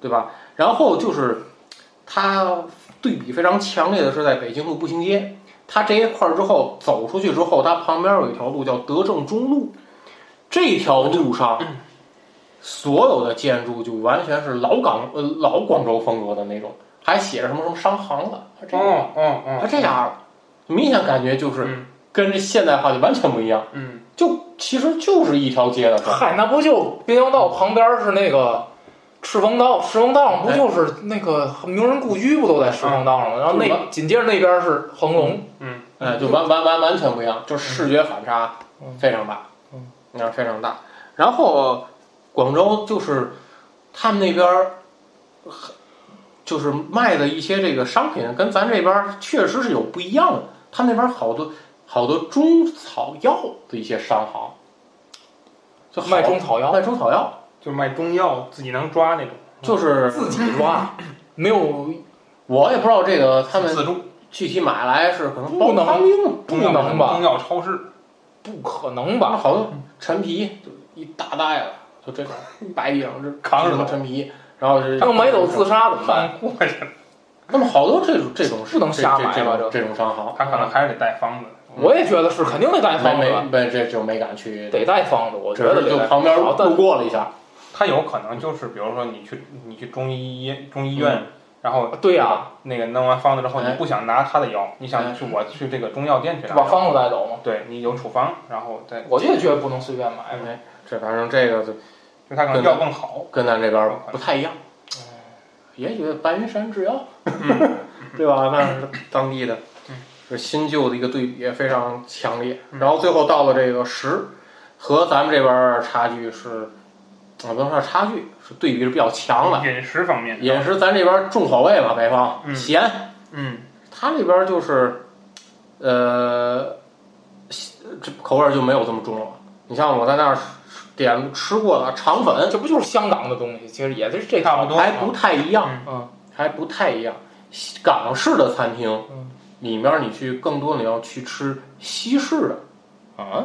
对吧？然后就是它对比非常强烈的是在北京路步行街，它这一块儿之后走出去之后，它旁边有一条路叫德政中路，这条路上所有的建筑就完全是老港呃老广州风格的那种，还写着什么什么商行的，还这样，哦哦哦，还这样了，明显感觉就是嗯。跟这现代化就完全不一样，嗯，就其实就是一条街的事。嗨，那不就滨江道旁边是那个赤峰道？赤峰道上不就是那个名人故居不都在赤峰道上吗？然后就是那紧接着那边是恒隆，嗯。哎，就完完完完全不一样，就视觉反差嗯。非常大，嗯，那非常大。然后广州就是他们那边儿，就是卖的一些这个商品跟咱这边儿确实是有不一样的。他们那边儿好多好多中草药的一些商行，就卖中草药，卖中草药，就是卖中药，自己能抓那种，就是自己抓，没有 我也不知道这个他们自助具体买来是可能不能不能吧中药超市，不可能吧？好多陈皮就一大袋子，就这种摆地上这扛着么陈皮，然后是要买走自杀怎么办？翻过去了，那么好多这种这种不能瞎买吧这这种这种商行，他可能还是得带方子。我也觉得是，肯定得带方子，没没这就没敢去，得带方子。我觉得就旁边路过了一下，他有可能就是，比如说你去你去中医医中医院，然后对呀，那个弄完方子之后，哎你不想拿他的药，你哎想去我去这个中药店去拿，把方子带走嘛。对你有处方，然后再我也觉得不能随便买。哎，这反正这个就就他可能药更好。跟咱这边不太一样，也许白云山制药，对吧？那是当地的，是新旧的一个对比非常强烈。然后最后到了这个十，和咱们这边儿差距是，啊，不能说差距，是对比是比较强的。饮食方面，饮食咱这边重口味嘛，北方嗯咸，嗯，他那边就是，呃，这口味儿就没有这么重了。你像我在那儿点吃过的肠粉，这不就是香港的东西？其实也是这差不多还不太一样，嗯，还不太一样。港式的餐厅嗯里面，你去更多你要去吃西式的。啊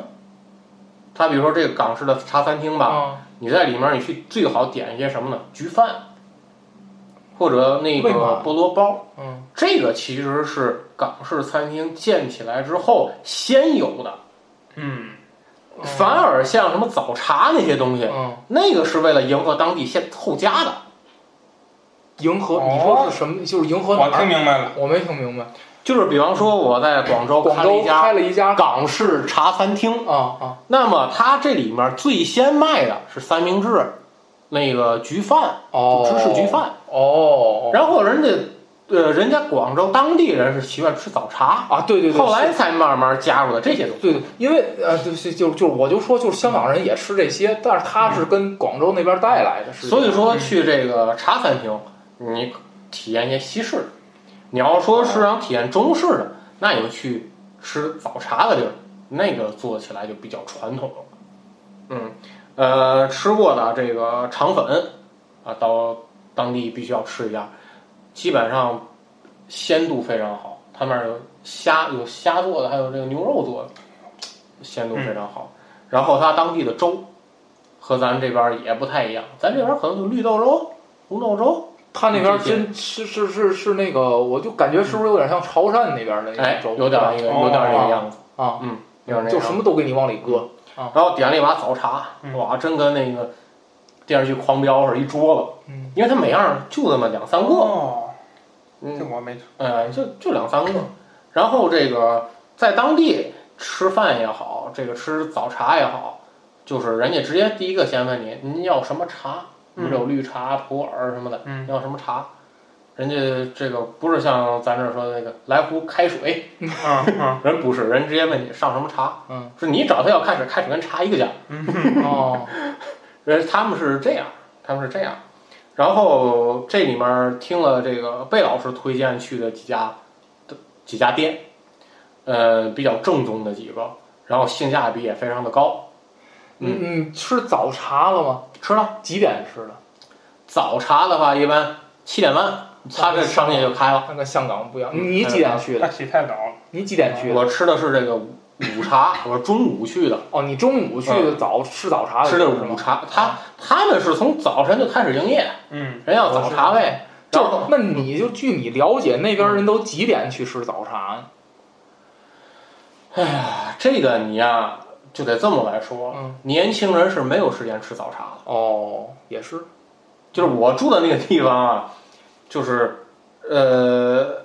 他比如说这个港式的茶餐厅吧，啊，你在里面你去最好点一些什么呢？焗饭，或者那个菠萝包。嗯，这个其实是港式餐厅建起来之后先有的，嗯，反而像什么早茶那些东西，嗯，那个是为了迎合当地现后加的。迎合哦你说是什么？就是迎合我听？明白了，我没听明白。就是比方说我在广州广州开了一家开了一家港式茶餐厅，啊啊，那么它这里面最先卖的是三明治，那个焗饭，哦，芝士焗饭，哦，然后人家呃人家广州当地人是习惯吃早茶，啊，对对对，后来才慢慢加入的这些东西。对对，因为呃，就是就就我就说，就是香港人也吃这些，但是他是跟广州那边带来的，所以说去这个茶餐厅，你体验一些西式的；你要说是想体验中式的，那你就去吃早茶的地儿，那个做起来就比较传统了。嗯，呃，吃过的这个肠粉啊，到当地必须要吃一下，基本上鲜度非常好。他们那儿有虾，有虾做的，还有这个牛肉做的，鲜度非常好。然后他当地的粥和咱这边儿也不太一样，咱这边儿可能就绿豆粥、红豆粥，他那边真是是是是那个，我就感觉是不是有点像潮汕那边的那哎种，粥，有点儿那个，有点儿那个样子，啊，嗯，有点那个就什么都给你往里搁。然后点了一把早茶，嗯哇，真跟那个电视剧《狂飙》是，一桌子，嗯，因为它每样就那么两三个，哦，这嗯，我没吃。哎，就就两三个。然后这个在当地吃饭也好，这个吃早茶也好，就是人家直接第一个先问你，您要什么茶？我们这有绿茶、普洱什么的，嗯要什么茶？人家这个不是像咱这儿说的那个来壶开水，啊嗯 人不是，人直接问你上什么茶，嗯，是你找他要开水，开水跟茶一个价。哦，人他们是这样，他们是这样。然后这里面听了这个贝老师推荐去的几家的几家店，呃，比较正宗的几个，然后性价比也非常的高。你你吃早茶了吗？吃了几点吃的？早茶的话，一般七点半，他这商业就开了。那跟香港不一样。嗯你几点去的他的？起太早了。你几点去的？我吃的是这个午午茶，我是中午去的，哦，你中午去的早吃早茶的吃的是？午茶。他他们是从早晨就开始营业，嗯，人要早茶位。就那你就据你了解，那边人都几点去吃早茶呀？哎呀，这个你呀就得这么来说，嗯年轻人是没有时间吃早茶的。哦，也是。就是我住的那个地方啊，就是呃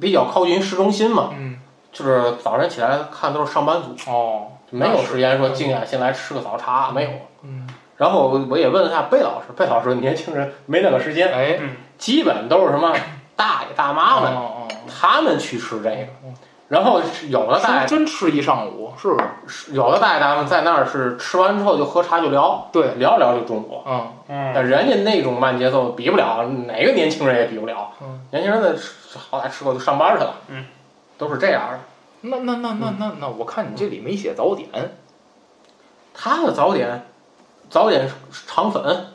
比较靠近市中心嘛，嗯，就是早晨起来看都是上班族，哦，没有时间说静下心来吃个早茶，没有。嗯，然后我也问了一下贝老师，贝老师说年轻人没那个时间，哎，基本都是什么大爷大妈们，哦哦他们去吃这个。然后有的大哦，爷真吃一上午，是不是？有的大爷大妈在那儿是吃完之后就喝茶就聊，对，聊聊就中午。嗯嗯，但人家那种慢节奏比不了，哪个年轻人也比不了。嗯，年轻人的好歹吃过就上班去了，嗯，都是这样的。那那那那那那，我看你这里没写早点。他的早点，早点肠粉、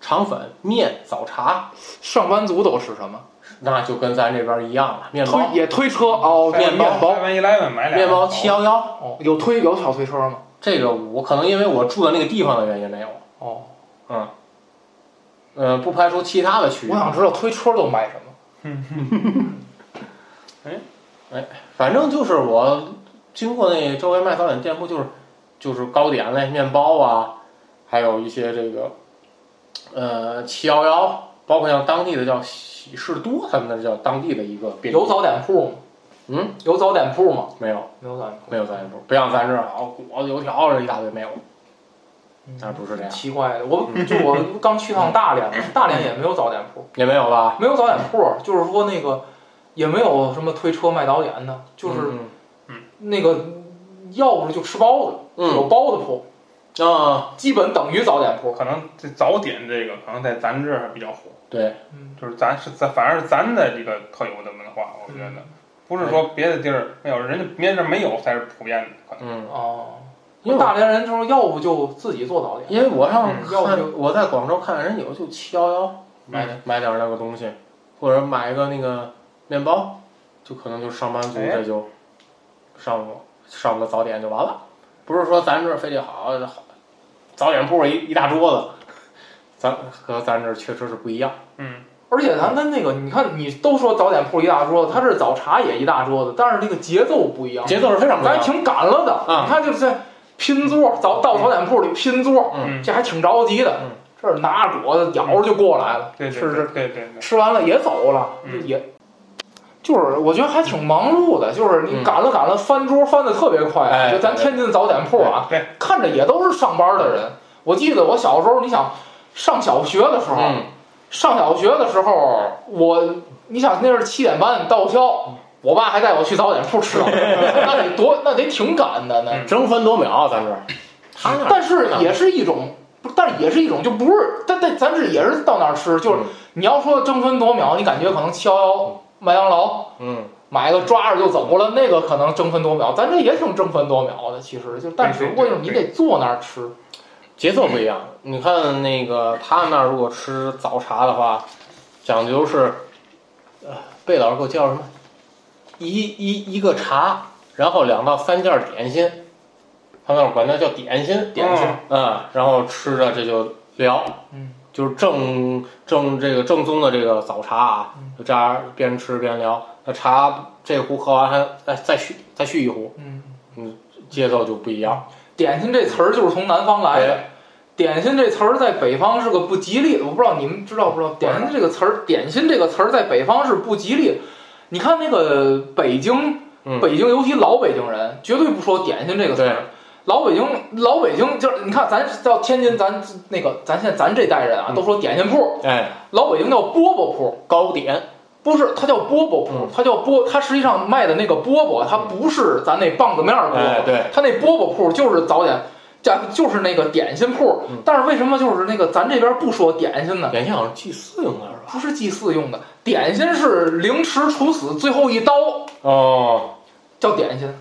肠粉、面、早茶，上班族都吃什么？那就跟咱这边一样了。面包推、也推车哦，面包面包 Seven Eleven 买俩面包七幺幺，哦，有推有小推车吗？这个我可能因为我住的那个地方的原因没有。哦，嗯，呃，不排除其他的区域我。想知道推车都卖什么。反正就是我经过那周围卖早点店铺，就是就是糕点类、面包啊，还有一些这个呃七幺幺，包括像当地的叫喜事多，他们那叫当地的一个便利有早点铺吗？嗯，有早点铺吗？没有没有早点铺。没有早点铺，不像咱这儿啊果子油条这一大堆没有，那不是这样，奇怪的，我就我刚去趟大连嘛，大连也没有早点铺，也没有吧？没有早点铺，就是说那个也没有什么推车卖早点的，就是嗯那个要不就吃包子，有嗯包子铺，啊，基本等于早点铺。可能这早点这个可能在咱这儿还比较火，对，嗯，就是咱是咱反而是咱的这个特有的文化，我觉得。不是说别的地儿没有，人家别的地儿没有才是普遍的，可能。嗯，哦，因为大连人就是要不就自己做早点，因为我上嗯要不看就我在广州看人有就七幺幺买买点儿那个东西，或者买一个那个面包，就可能就上班族哎这就上午上个早点就完了，不是说咱这儿非得好好早点铺一一大桌子，咱和咱这儿确实是不一样。嗯，而且咱跟那个，你看你都说早点铺一大桌子，他这早茶也一大桌子，但是这个节奏不一样，节奏是非常不一样。咱挺赶了的。啊你看就是在拼桌，早到早点铺里拼桌，嗯这还挺着急的嗯。这儿拿着果子咬着就过来了，对对是是对对吃完了也走了，嗯也。就是我觉得还挺忙碌的，就是你嗯赶了赶了，翻桌翻的特别快。哎就咱天津早点铺啊，对，看着也都是上班的人。我记得我小时候，你想上小学的时候，嗯，上小学的时候，我你想那是七点半到校，我爸还带我去早点铺吃早点，那得多那得挺赶的那。争分夺秒，咱这但是也是一种，不，但是也是一种，就不是，但但咱这也是到那儿吃，就是嗯你要说争分夺秒，你感觉可能七幺幺、麦当劳，嗯买个抓着就走了，那个可能争分夺秒，咱这也挺争分夺秒的，其实就但只不过就是你得坐那儿吃，节奏不一样。你看那个他们那儿如果吃早茶的话，讲究是，呃，贝老师给我叫什么？一一一个茶，然后两到三件点心，他们那儿管那叫点心，点心嗯，然后吃着这就聊，嗯，就是正正这个正宗的这个早茶啊嗯，就这样边吃边聊。那茶这壶喝完还再再续再续一壶，嗯嗯，节奏就不一样。点心这词儿就是从南方来的。哎点心这词儿在北方是个不吉利的，我不知道你们知道不知道？点心这个词儿，点心这个词儿在北方是不吉利。你看那个北京，嗯北京尤其老北京人绝对不说点心这个词儿。老北京，老北京就是你看，咱到天津，咱那个咱现在咱这代人啊，嗯都说点心铺，哎，老北京叫饽饽铺，糕点，不是，它叫饽饽铺嗯，它叫饽，它实际上卖的那个饽饽，它不是咱那棒子面儿饽饽，哎对，它那饽饽铺就是早点，家就是那个点心铺嗯。但是为什么就是那个咱这边不说点心呢？点心好像祭祀用的是吧？不是祭祀用的，点心是凌迟处死最后一刀，哦，叫点心。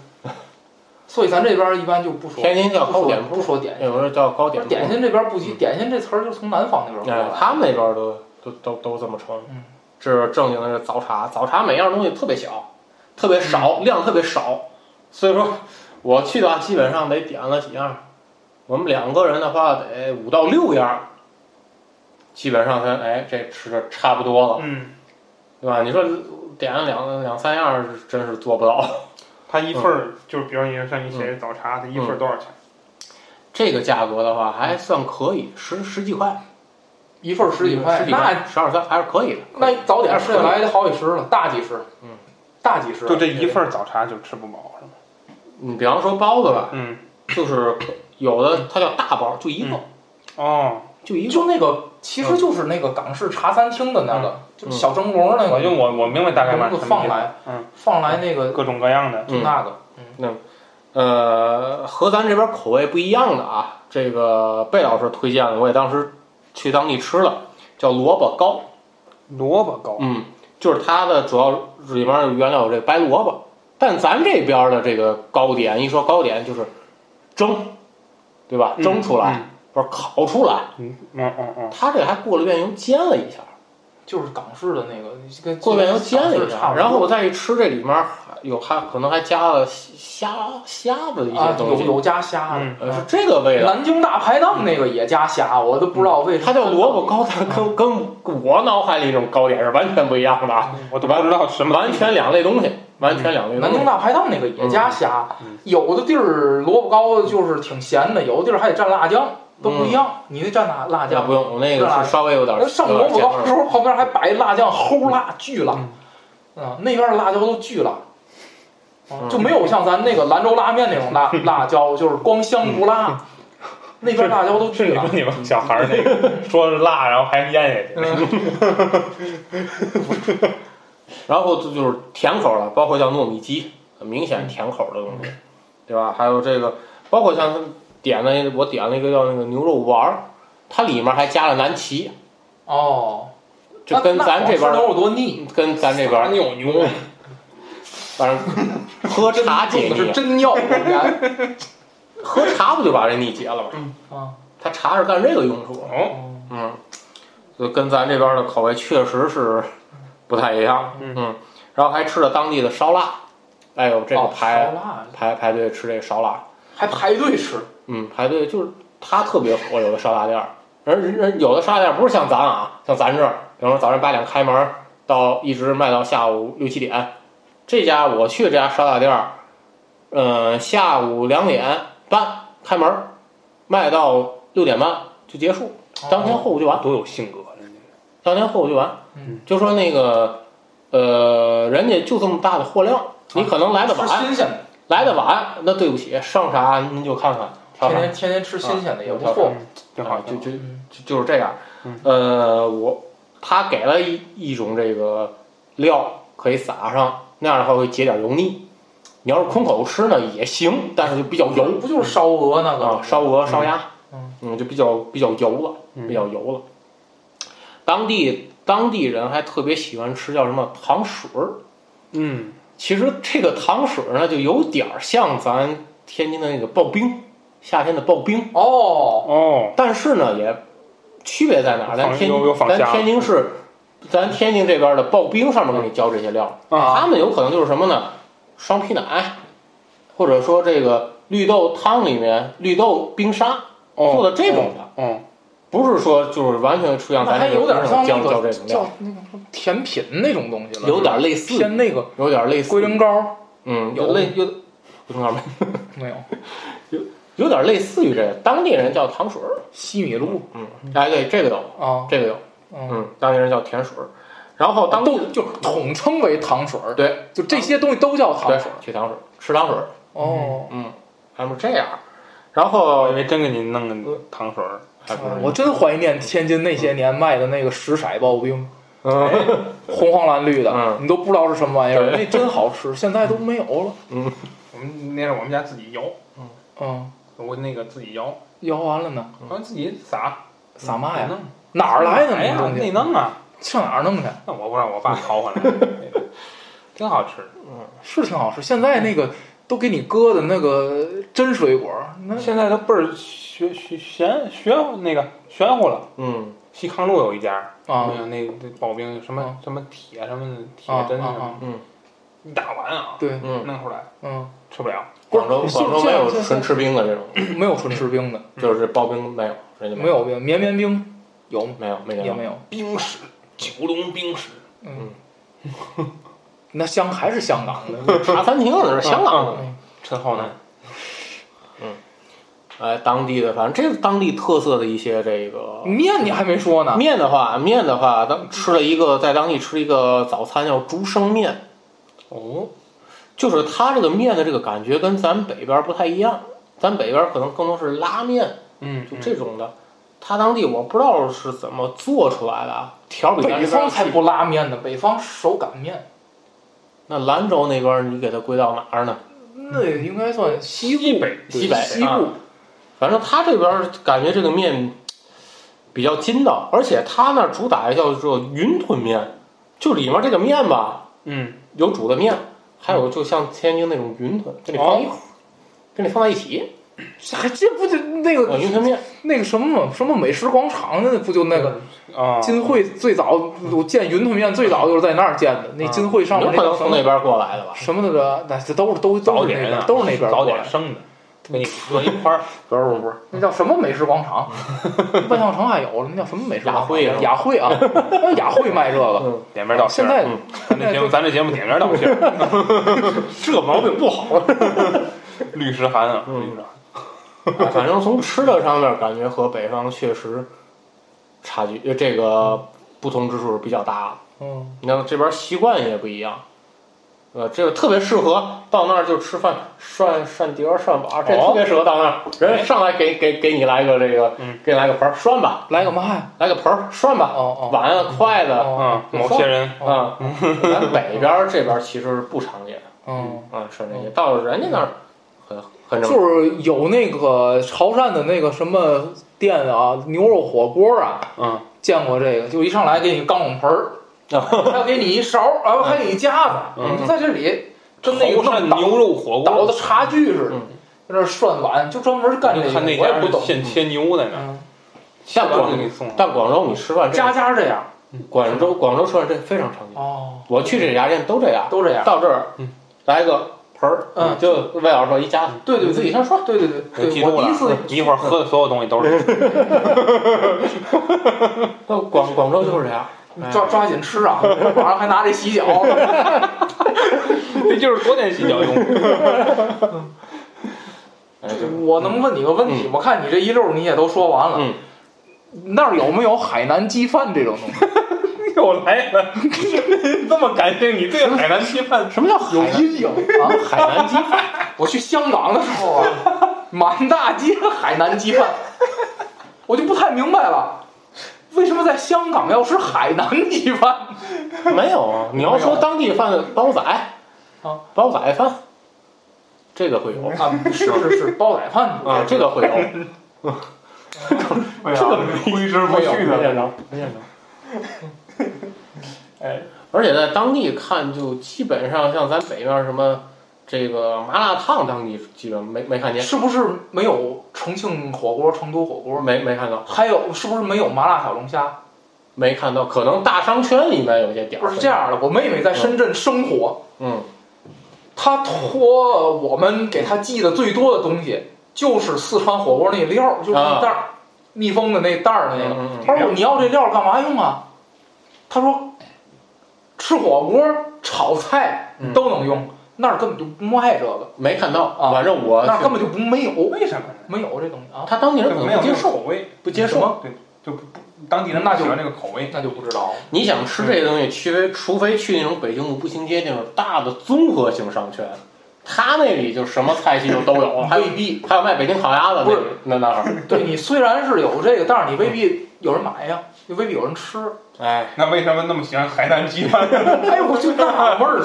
所以咱这边一般就不说，天津叫糕点铺不说点心。有人叫糕点铺。点心这边不提，点心这词儿就从南方那边过来，哎他们那边都都都都这么称。嗯，这是正经的是早茶，早茶每样东西特别小，特别少，量特别少，所以说我去的话基本上得点了几样。我们两个人的话得五到六样，基本上咱哎这吃的差不多了，嗯，对吧？你说点了两两三样，真是做不到。它一份儿就是，比方你像你写早茶，它一份儿多少钱？这个价格的话还算可以，十十几块，一份儿十几块十，几那块，十二三还是可以的。那早点吃下来得好几十了，大几十，嗯，大几十。就这一份儿早茶就吃不饱，是吗？你比方说包子吧，嗯，就是有的它叫大包，就一个，哦，就一个。就那个，其实就是那个港式茶餐厅的那个，就小蒸笼那个，我就我我明白大概嘛笼放来，嗯，放来那个各种各样的，就那个，嗯呃，和咱这边口味不一样的啊，这个贝老师推荐的，我也当时去当地吃了，叫萝卜糕。萝卜糕，嗯，就是它的主要里面有原料有这白萝卜，但咱这边的这个糕点，一说糕点就是蒸，对吧？蒸出来、不是烤出来，嗯嗯嗯嗯，它这还过了遍油煎了一下，就是港式的那个，跟过了遍油煎了一下，然后我再一吃，这里面还有还可能还加了虾虾子的一些啊，东西，有有加虾的嗯，呃是这个味道。南京大排档那个也加虾，我都不知道为什么。它叫萝卜糕，它跟跟我脑海里那种糕点是完全不一样的啊，我都不知道什么完全两类东西，完全两类南京。大排档那个也加虾嗯，有的地儿萝卜糕就是挺咸的，有的地儿还得蘸辣酱，都不一样。你那蘸哪辣酱那不。用，我那个是稍微有点那上萝卜糕的时候，旁边还摆一辣酱，齁辣，巨辣。啊，那边的辣椒都巨辣，就没有像咱那个兰州拉面那种辣 辣椒，就是光香不辣。那边辣椒都巨辣是你小孩儿那个说是辣，然后还咽下去，嗯，然后这就是甜口的，包括像糯米鸡，很明显甜口的东西，对吧？还有这个，包括像点了，我点了一个叫那个牛肉丸儿，它里面还加了南芪，哦，就跟咱这边儿牛肉多腻，跟咱这边儿牛牛，反正喝 茶解腻真尿盐 喝茶不就把这腻解了吗？啊。它茶是干这个用处。哦，嗯，就跟咱这边的口味确实是不太一样。嗯然后还吃了当地的烧腊，哎呦，这个哦排、排排队吃这个烧腊，还排队吃，嗯，排队就是他特别火，有的烧腊店儿，人人有的烧腊店儿不是像咱啊，像咱这儿，比方说早上八点开门，到一直卖到下午六七点。这家我去的这家烧腊店儿，嗯、下午两点半开门，卖到六点半就结束，当天货物就完。多有性格，人家当天货物就完。嗯，就说那个，呃，人家就这么大的货量，你可能来的吃晚，新鲜的，来的晚，那对不起，剩啥您就看看，天天天天吃新鲜的也不啊错。挺好，啊就就嗯就就是这样。嗯呃，我他给了一一种这个料可以撒上，那样的话会解点油腻。你要是空口吃呢也行，但是就比较油不就是烧鹅那个啊，烧鹅、烧鸭，嗯嗯，就比较比较油了。嗯比较油了。当地当地人还特别喜欢吃叫什么糖水儿，嗯，其实这个糖水呢，就有点儿像咱天津的那个刨冰，夏天的刨冰。哦，哦，但是呢，也区别在哪儿？咱天放有有放咱天津市，咱天津这边的刨冰上面给你浇这些料，啊他们有可能就是什么呢？双皮奶，或者说这个绿豆汤里面绿豆冰沙做的这种的，嗯，不是说就是完全出现咱还有点种像那个叫这种料，那个甜品那种东西了，有点类似，偏那个有点类似龟苓膏嗯，有类有类有，有点没有？有点类似于这个，当地人叫糖水儿，西米露。嗯，哎对，这个有，啊，这个有，嗯，嗯，当地人叫甜水儿，然后当地都就统称为糖水儿，对，就这些东西都叫糖水儿。去糖水儿，吃糖水儿，哦，嗯，他们这样，然后因为真给你弄个糖水儿，还不是我真怀念天津那些年卖的那个石色刨冰，嗯。红黄蓝绿的，嗯。你都不知道是什么玩意儿，那真好吃，现在都没有了。嗯。我们那是我们家自己摇，嗯，我那个自己摇，摇完了呢，我们自己撒撒嘛呀？弄哪儿来的哎呀？内弄啊，上哪儿弄去？那我不知道，我爸淘回来的，挺好吃嗯。是挺好吃。现在那个都给你搁的那个真水果，那现在都倍儿玄玄玄玄那个玄乎了。嗯，西康路有一家，啊那个那那刨冰什么啊什么铁什么的铁啊针什么啊啊，一大碗啊，对，嗯，弄出来嗯，吃不了。广州广州 没有纯吃冰的这种，没有纯吃冰的，就是刨冰没有，人家没有。冰，绵绵冰有？没有没有，也没有。冰室，九龙冰室，嗯，那香还是香港的。茶餐厅那是香港的。嗯。陈浩南，嗯。哎，当地的，反正这是当地特色的一些这个面你还没说呢，面的话，面的话，当吃了一个在当地吃了一个早餐叫竹升面，哦，就是它这个面的这个感觉跟咱北边不太一样，咱北边可能更多是拉面，嗯，就这种的。它当地我不知道是怎么做出来的啊，条儿比咱北方才不拉面呢，北方手擀面，那兰州那边儿你给它归到哪儿呢？那应该算西部西北西北西啊部反正他这边儿感觉这个面比较筋道，而且他那儿主打的叫做云吞面，就里面这个面吧，嗯，有煮的面，还有就像天津那种云吞，给你放一块儿，给你放在一起，这还这不就那呃，个云吞面。那个什么嘛，什么美食广场那不就那个啊，金汇最早我见云吞面最早就是在那儿见的，那金汇上有面那个什么可能从那边过来的吧？什么的，那这都是都早都是那边都是那边早过来点。生的，给你搁一块儿，不是不是，那叫什么美食广场？万象城还有了，那叫什么美食广场？雅惠啊雅惠啊，雅惠卖这个。嗯，点名道姓在嗯咱这节目，咱这节目点名道姓儿，这毛病不好。律师函啊，嗯律师函。啊反正从吃的上面，感觉和北方确实差距，呃这个不同之处是比较大的。嗯，你看这边习惯也不一样，呃，这个特别适合到那儿就吃饭涮涮碟儿涮碗儿，这哦。特别适合到那儿，人上来给给给你来个这个，嗯。给你来个盆儿涮吧，来个嘛呀？来个盆儿涮吧，碗啊筷子哦嗯，某些人啊，咱北边儿这边儿其实不常见嗯，啊，涮这些，到了人家那儿很很。就是。有那个潮汕的那个什么店啊，牛肉火锅啊，嗯，见过这个，就一上来给你钢桶盆儿，还要给你一勺儿，啊，还给你夹子，就在这里跟那个牛肉火锅，倒的茶具似的。嗯，在那儿涮碗，就专门干这个，我也不懂。现切牛在那儿，嗯，像广给你送。但广州你吃饭家家这样。广州广州吃饭这非常常见，哦，我去这家店都这样，都这样。到这儿嗯。来个盆儿，嗯。就魏老师说一夹子，对对你自己先涮。对对对。对，记住了。我第一次，你一会儿喝的所有东西都是。那 广广州就是这样，哎抓抓紧吃啊！晚上还拿这洗脚，这就是昨天洗脚用。我能问你个问题？我看你这一溜儿你也都说完了，嗯那儿有没有海南鸡饭这种东西？又来了，这么感谢，你对海南鸡饭什么叫有阴影啊！海南鸡饭？我去香港的时候啊，满大街海南鸡饭，我就不太明白了，为什么在香港要吃海南鸡饭？没有啊，你要说当地饭煲仔啊，煲仔饭，这个会有啊，是是是，煲仔饭啊，这个会有，这个挥之不去的。没见着，没见着。哎，而且在当地看，就基本上像咱北面什么这个麻辣烫，当地基本没没看见，是不是没有重庆火锅、成都火锅？没没看到，还有是不是没有麻辣小龙虾？没看到。可能大商圈里面有些点儿不是这，样的，我妹妹在深圳生活，嗯她托我们给她寄的最多的东西就是四川火锅那料儿，就是那袋儿，密封的那袋儿的那个。她说你要这料儿干嘛用啊？她说吃火锅、炒菜嗯都能用，那儿根本就不卖这个，没看到。啊反正我那儿根本就不没有，为什么呢？没有这东西啊，他当地人可能不接受，口味，不接受。对，就不不当地人那就不喜欢这个口味。那就不知道了。你想吃这些东西，除非除非去那种北京的步行街那种大的综合性商圈，他那里就什么菜系就都有，还有未必，还有卖北京烤鸭的不是那那那儿，对你虽然是有这个，但是你未必有人买呀，也未必有人吃。哎，那为什么那么喜欢海南鸡饭？哎我，就纳闷儿，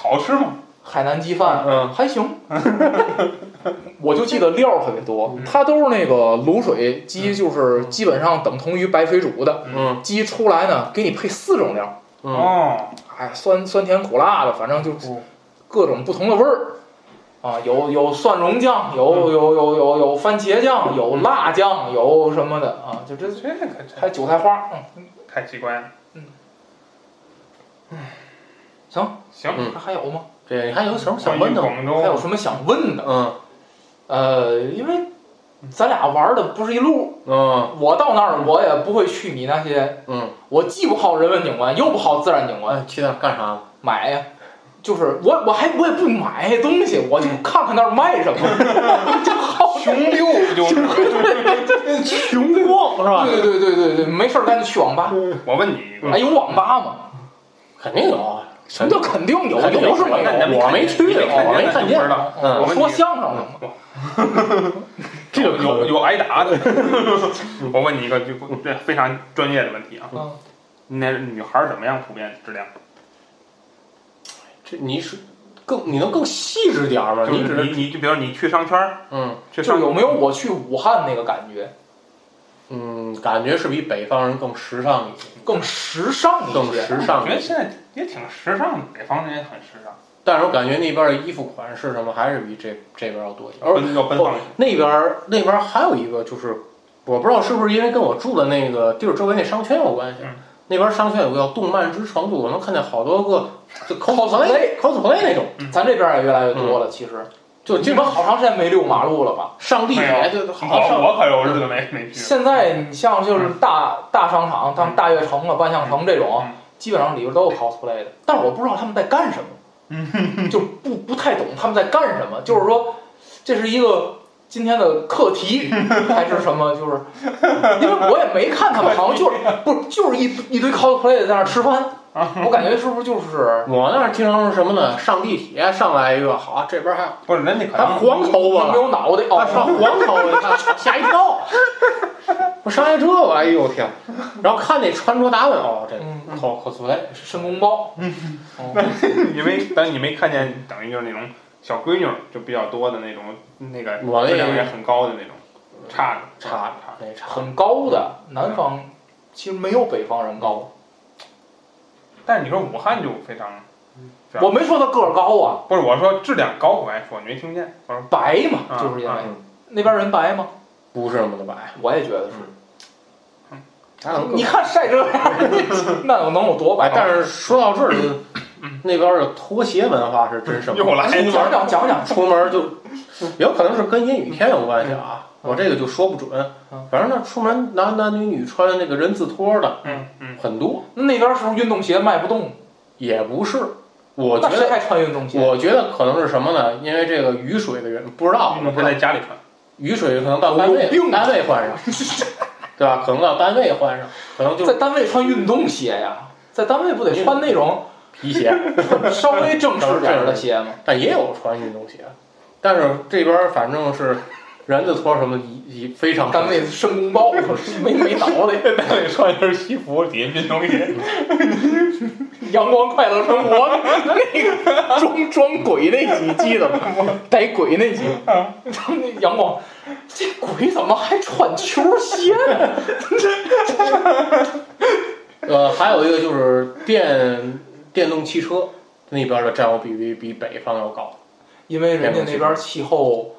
好吃吗？海南鸡饭，嗯，还行。我就记得料特别多，嗯。它都是那个卤水鸡，就是基本上等同于白水煮的。嗯。鸡出来呢，给你配四种料，嗯，哦，哎，酸酸甜苦辣的，反正就是各种不同的味儿。啊，有有蒜蓉酱，有有有有有番茄酱，有辣酱，有什么的。啊？就这这个还有韭菜花，嗯，太奇怪了。行，行，嗯还还有吗？这你还有什么想问的吗？广州，还有什么想问的？嗯呃，因为咱俩玩的不是一路，嗯我到那儿我也不会去你那些，嗯，我既不好人文景观，又不好自然景观，哎，去那儿干啥呢？买呀。就是我，我还我也不买东西，我就看看那儿卖什么，就好穷溜就是。穷逛是吧？对对对对对，没事儿干就去网吧。我问你一个，哎，有网吧吗？肯定有啊，什么叫肯定有？有是没？我没去我没看见我说相声的嘛。这个有有挨打的。我问你一个就不这非常专业的问题啊，嗯，那女孩儿怎么样？普遍质量？这你是更你能更细致点儿吗？你你你就比如你去商圈儿，嗯就有没有我去武汉那个感觉嗯，感觉是比北方人更时尚一些，更时尚更一些？时尚一些。我觉得现在也挺时尚的，北方人也很时尚，但是我感觉那边的衣服款式什么还是比这这边要多一些。而奔要奔放一些。那边儿那边儿还有一个就是，我不知道是不是因为跟我住的那个地儿周围那商圈有关系。嗯那边儿商圈有个叫动漫之城，就我能看见好多个就 cosplay cosplay 那种，咱这边也越来越多了，其实。你就经常们好长时间没遛马路了吧？上地铁就好上。我我可有日子没没去。现在你像就是大大商场，像大悦城啊、万象城这种嗯，基本上里边都有 cosplay 的，但是我不知道他们在干什么，就不不太懂他们在干什么。就是说，这是一个今天的课题还是什么？就是因为我也没看他们，好像就是不是就是一一堆 cosplay 在那儿吃饭，我感觉是不是就是我那儿经常是什么呢？上地铁上来一个，好啊，这边还不是人家可还能黄头发没了，有脑袋哦，上哦？黄头发，你看吓一跳。我上来这个，哎呦我天！然后看那穿着打扮，哦，这嗯，cos cosplay，申公豹，你没但你没看见，等于就是那种小闺女儿就比较多的那种，那个我那质量也很高的那种，差的差差那差。很高的，南方其实没有北方人高。但是你说武汉就非常，我没说他个儿高啊，不是我说质量高，我还说你没听见，我说白嘛，啊就是因为啊那边人白吗？不是那么的白，我也觉得是。你看晒这样，那我能有多白？哎，但是说到这儿，就 那边的拖鞋文化是真盛。又来哎讲讲讲讲，出门 就有可能是跟阴雨天有关系啊，我这个就说不准嗯。反正那出门男男女女穿那个人字拖的嗯嗯，很多，那边是不是运动鞋卖不动？也不是。我觉得，还穿运动鞋？我觉得可能是什么呢？因为这个雨水的原因，不知道运动鞋在家里穿，雨水可能到单位单位换上，对吧？可能到单位换上，可能就在单位穿运动鞋呀，在单位不得穿那种皮鞋，稍微正式点儿的鞋吗？但也有穿运动鞋。但是这边反正是人字拖什么的，已已非常单位申公豹 没没脑袋，单位穿一身西服，底下运动鞋，阳光快乐生活那个装装鬼那集记得吗？逮鬼那集，那阳光，这鬼怎么还穿球鞋呢？呃，还有一个就是电电动汽车那边的占有比例比北方要高，因为人家那边气候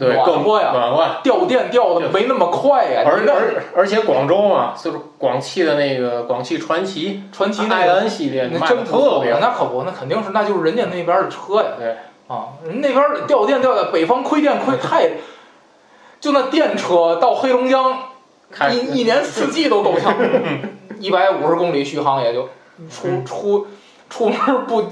对，更暖和呀暖和。掉电掉的没那么快呀。而而而且广州啊，就是广汽的那个广汽传祺、传祺那爱个安系列那真特别。那可不，那肯定是那就是人家那边的车呀。对啊，人那边掉电掉的，北方亏电亏太，就那电车到黑龙江一一年四季都够呛，一百五十公里续航也就出嗯出出门不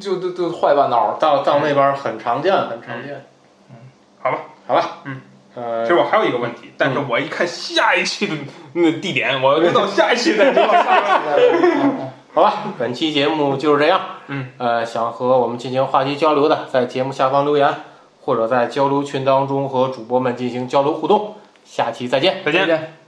就就就坏半道了。到到那边很常见，很常见。嗯好吧，好吧，嗯，呃其实，我还有一个问题，但是我一看下一期的那地点，我就到下一期再说。好吧，本期节目就是这样。嗯，呃，想和我们进行话题交流的，在节目下方留言，或者在交流群当中和主播们进行交流互动。下期再见。再见再。见。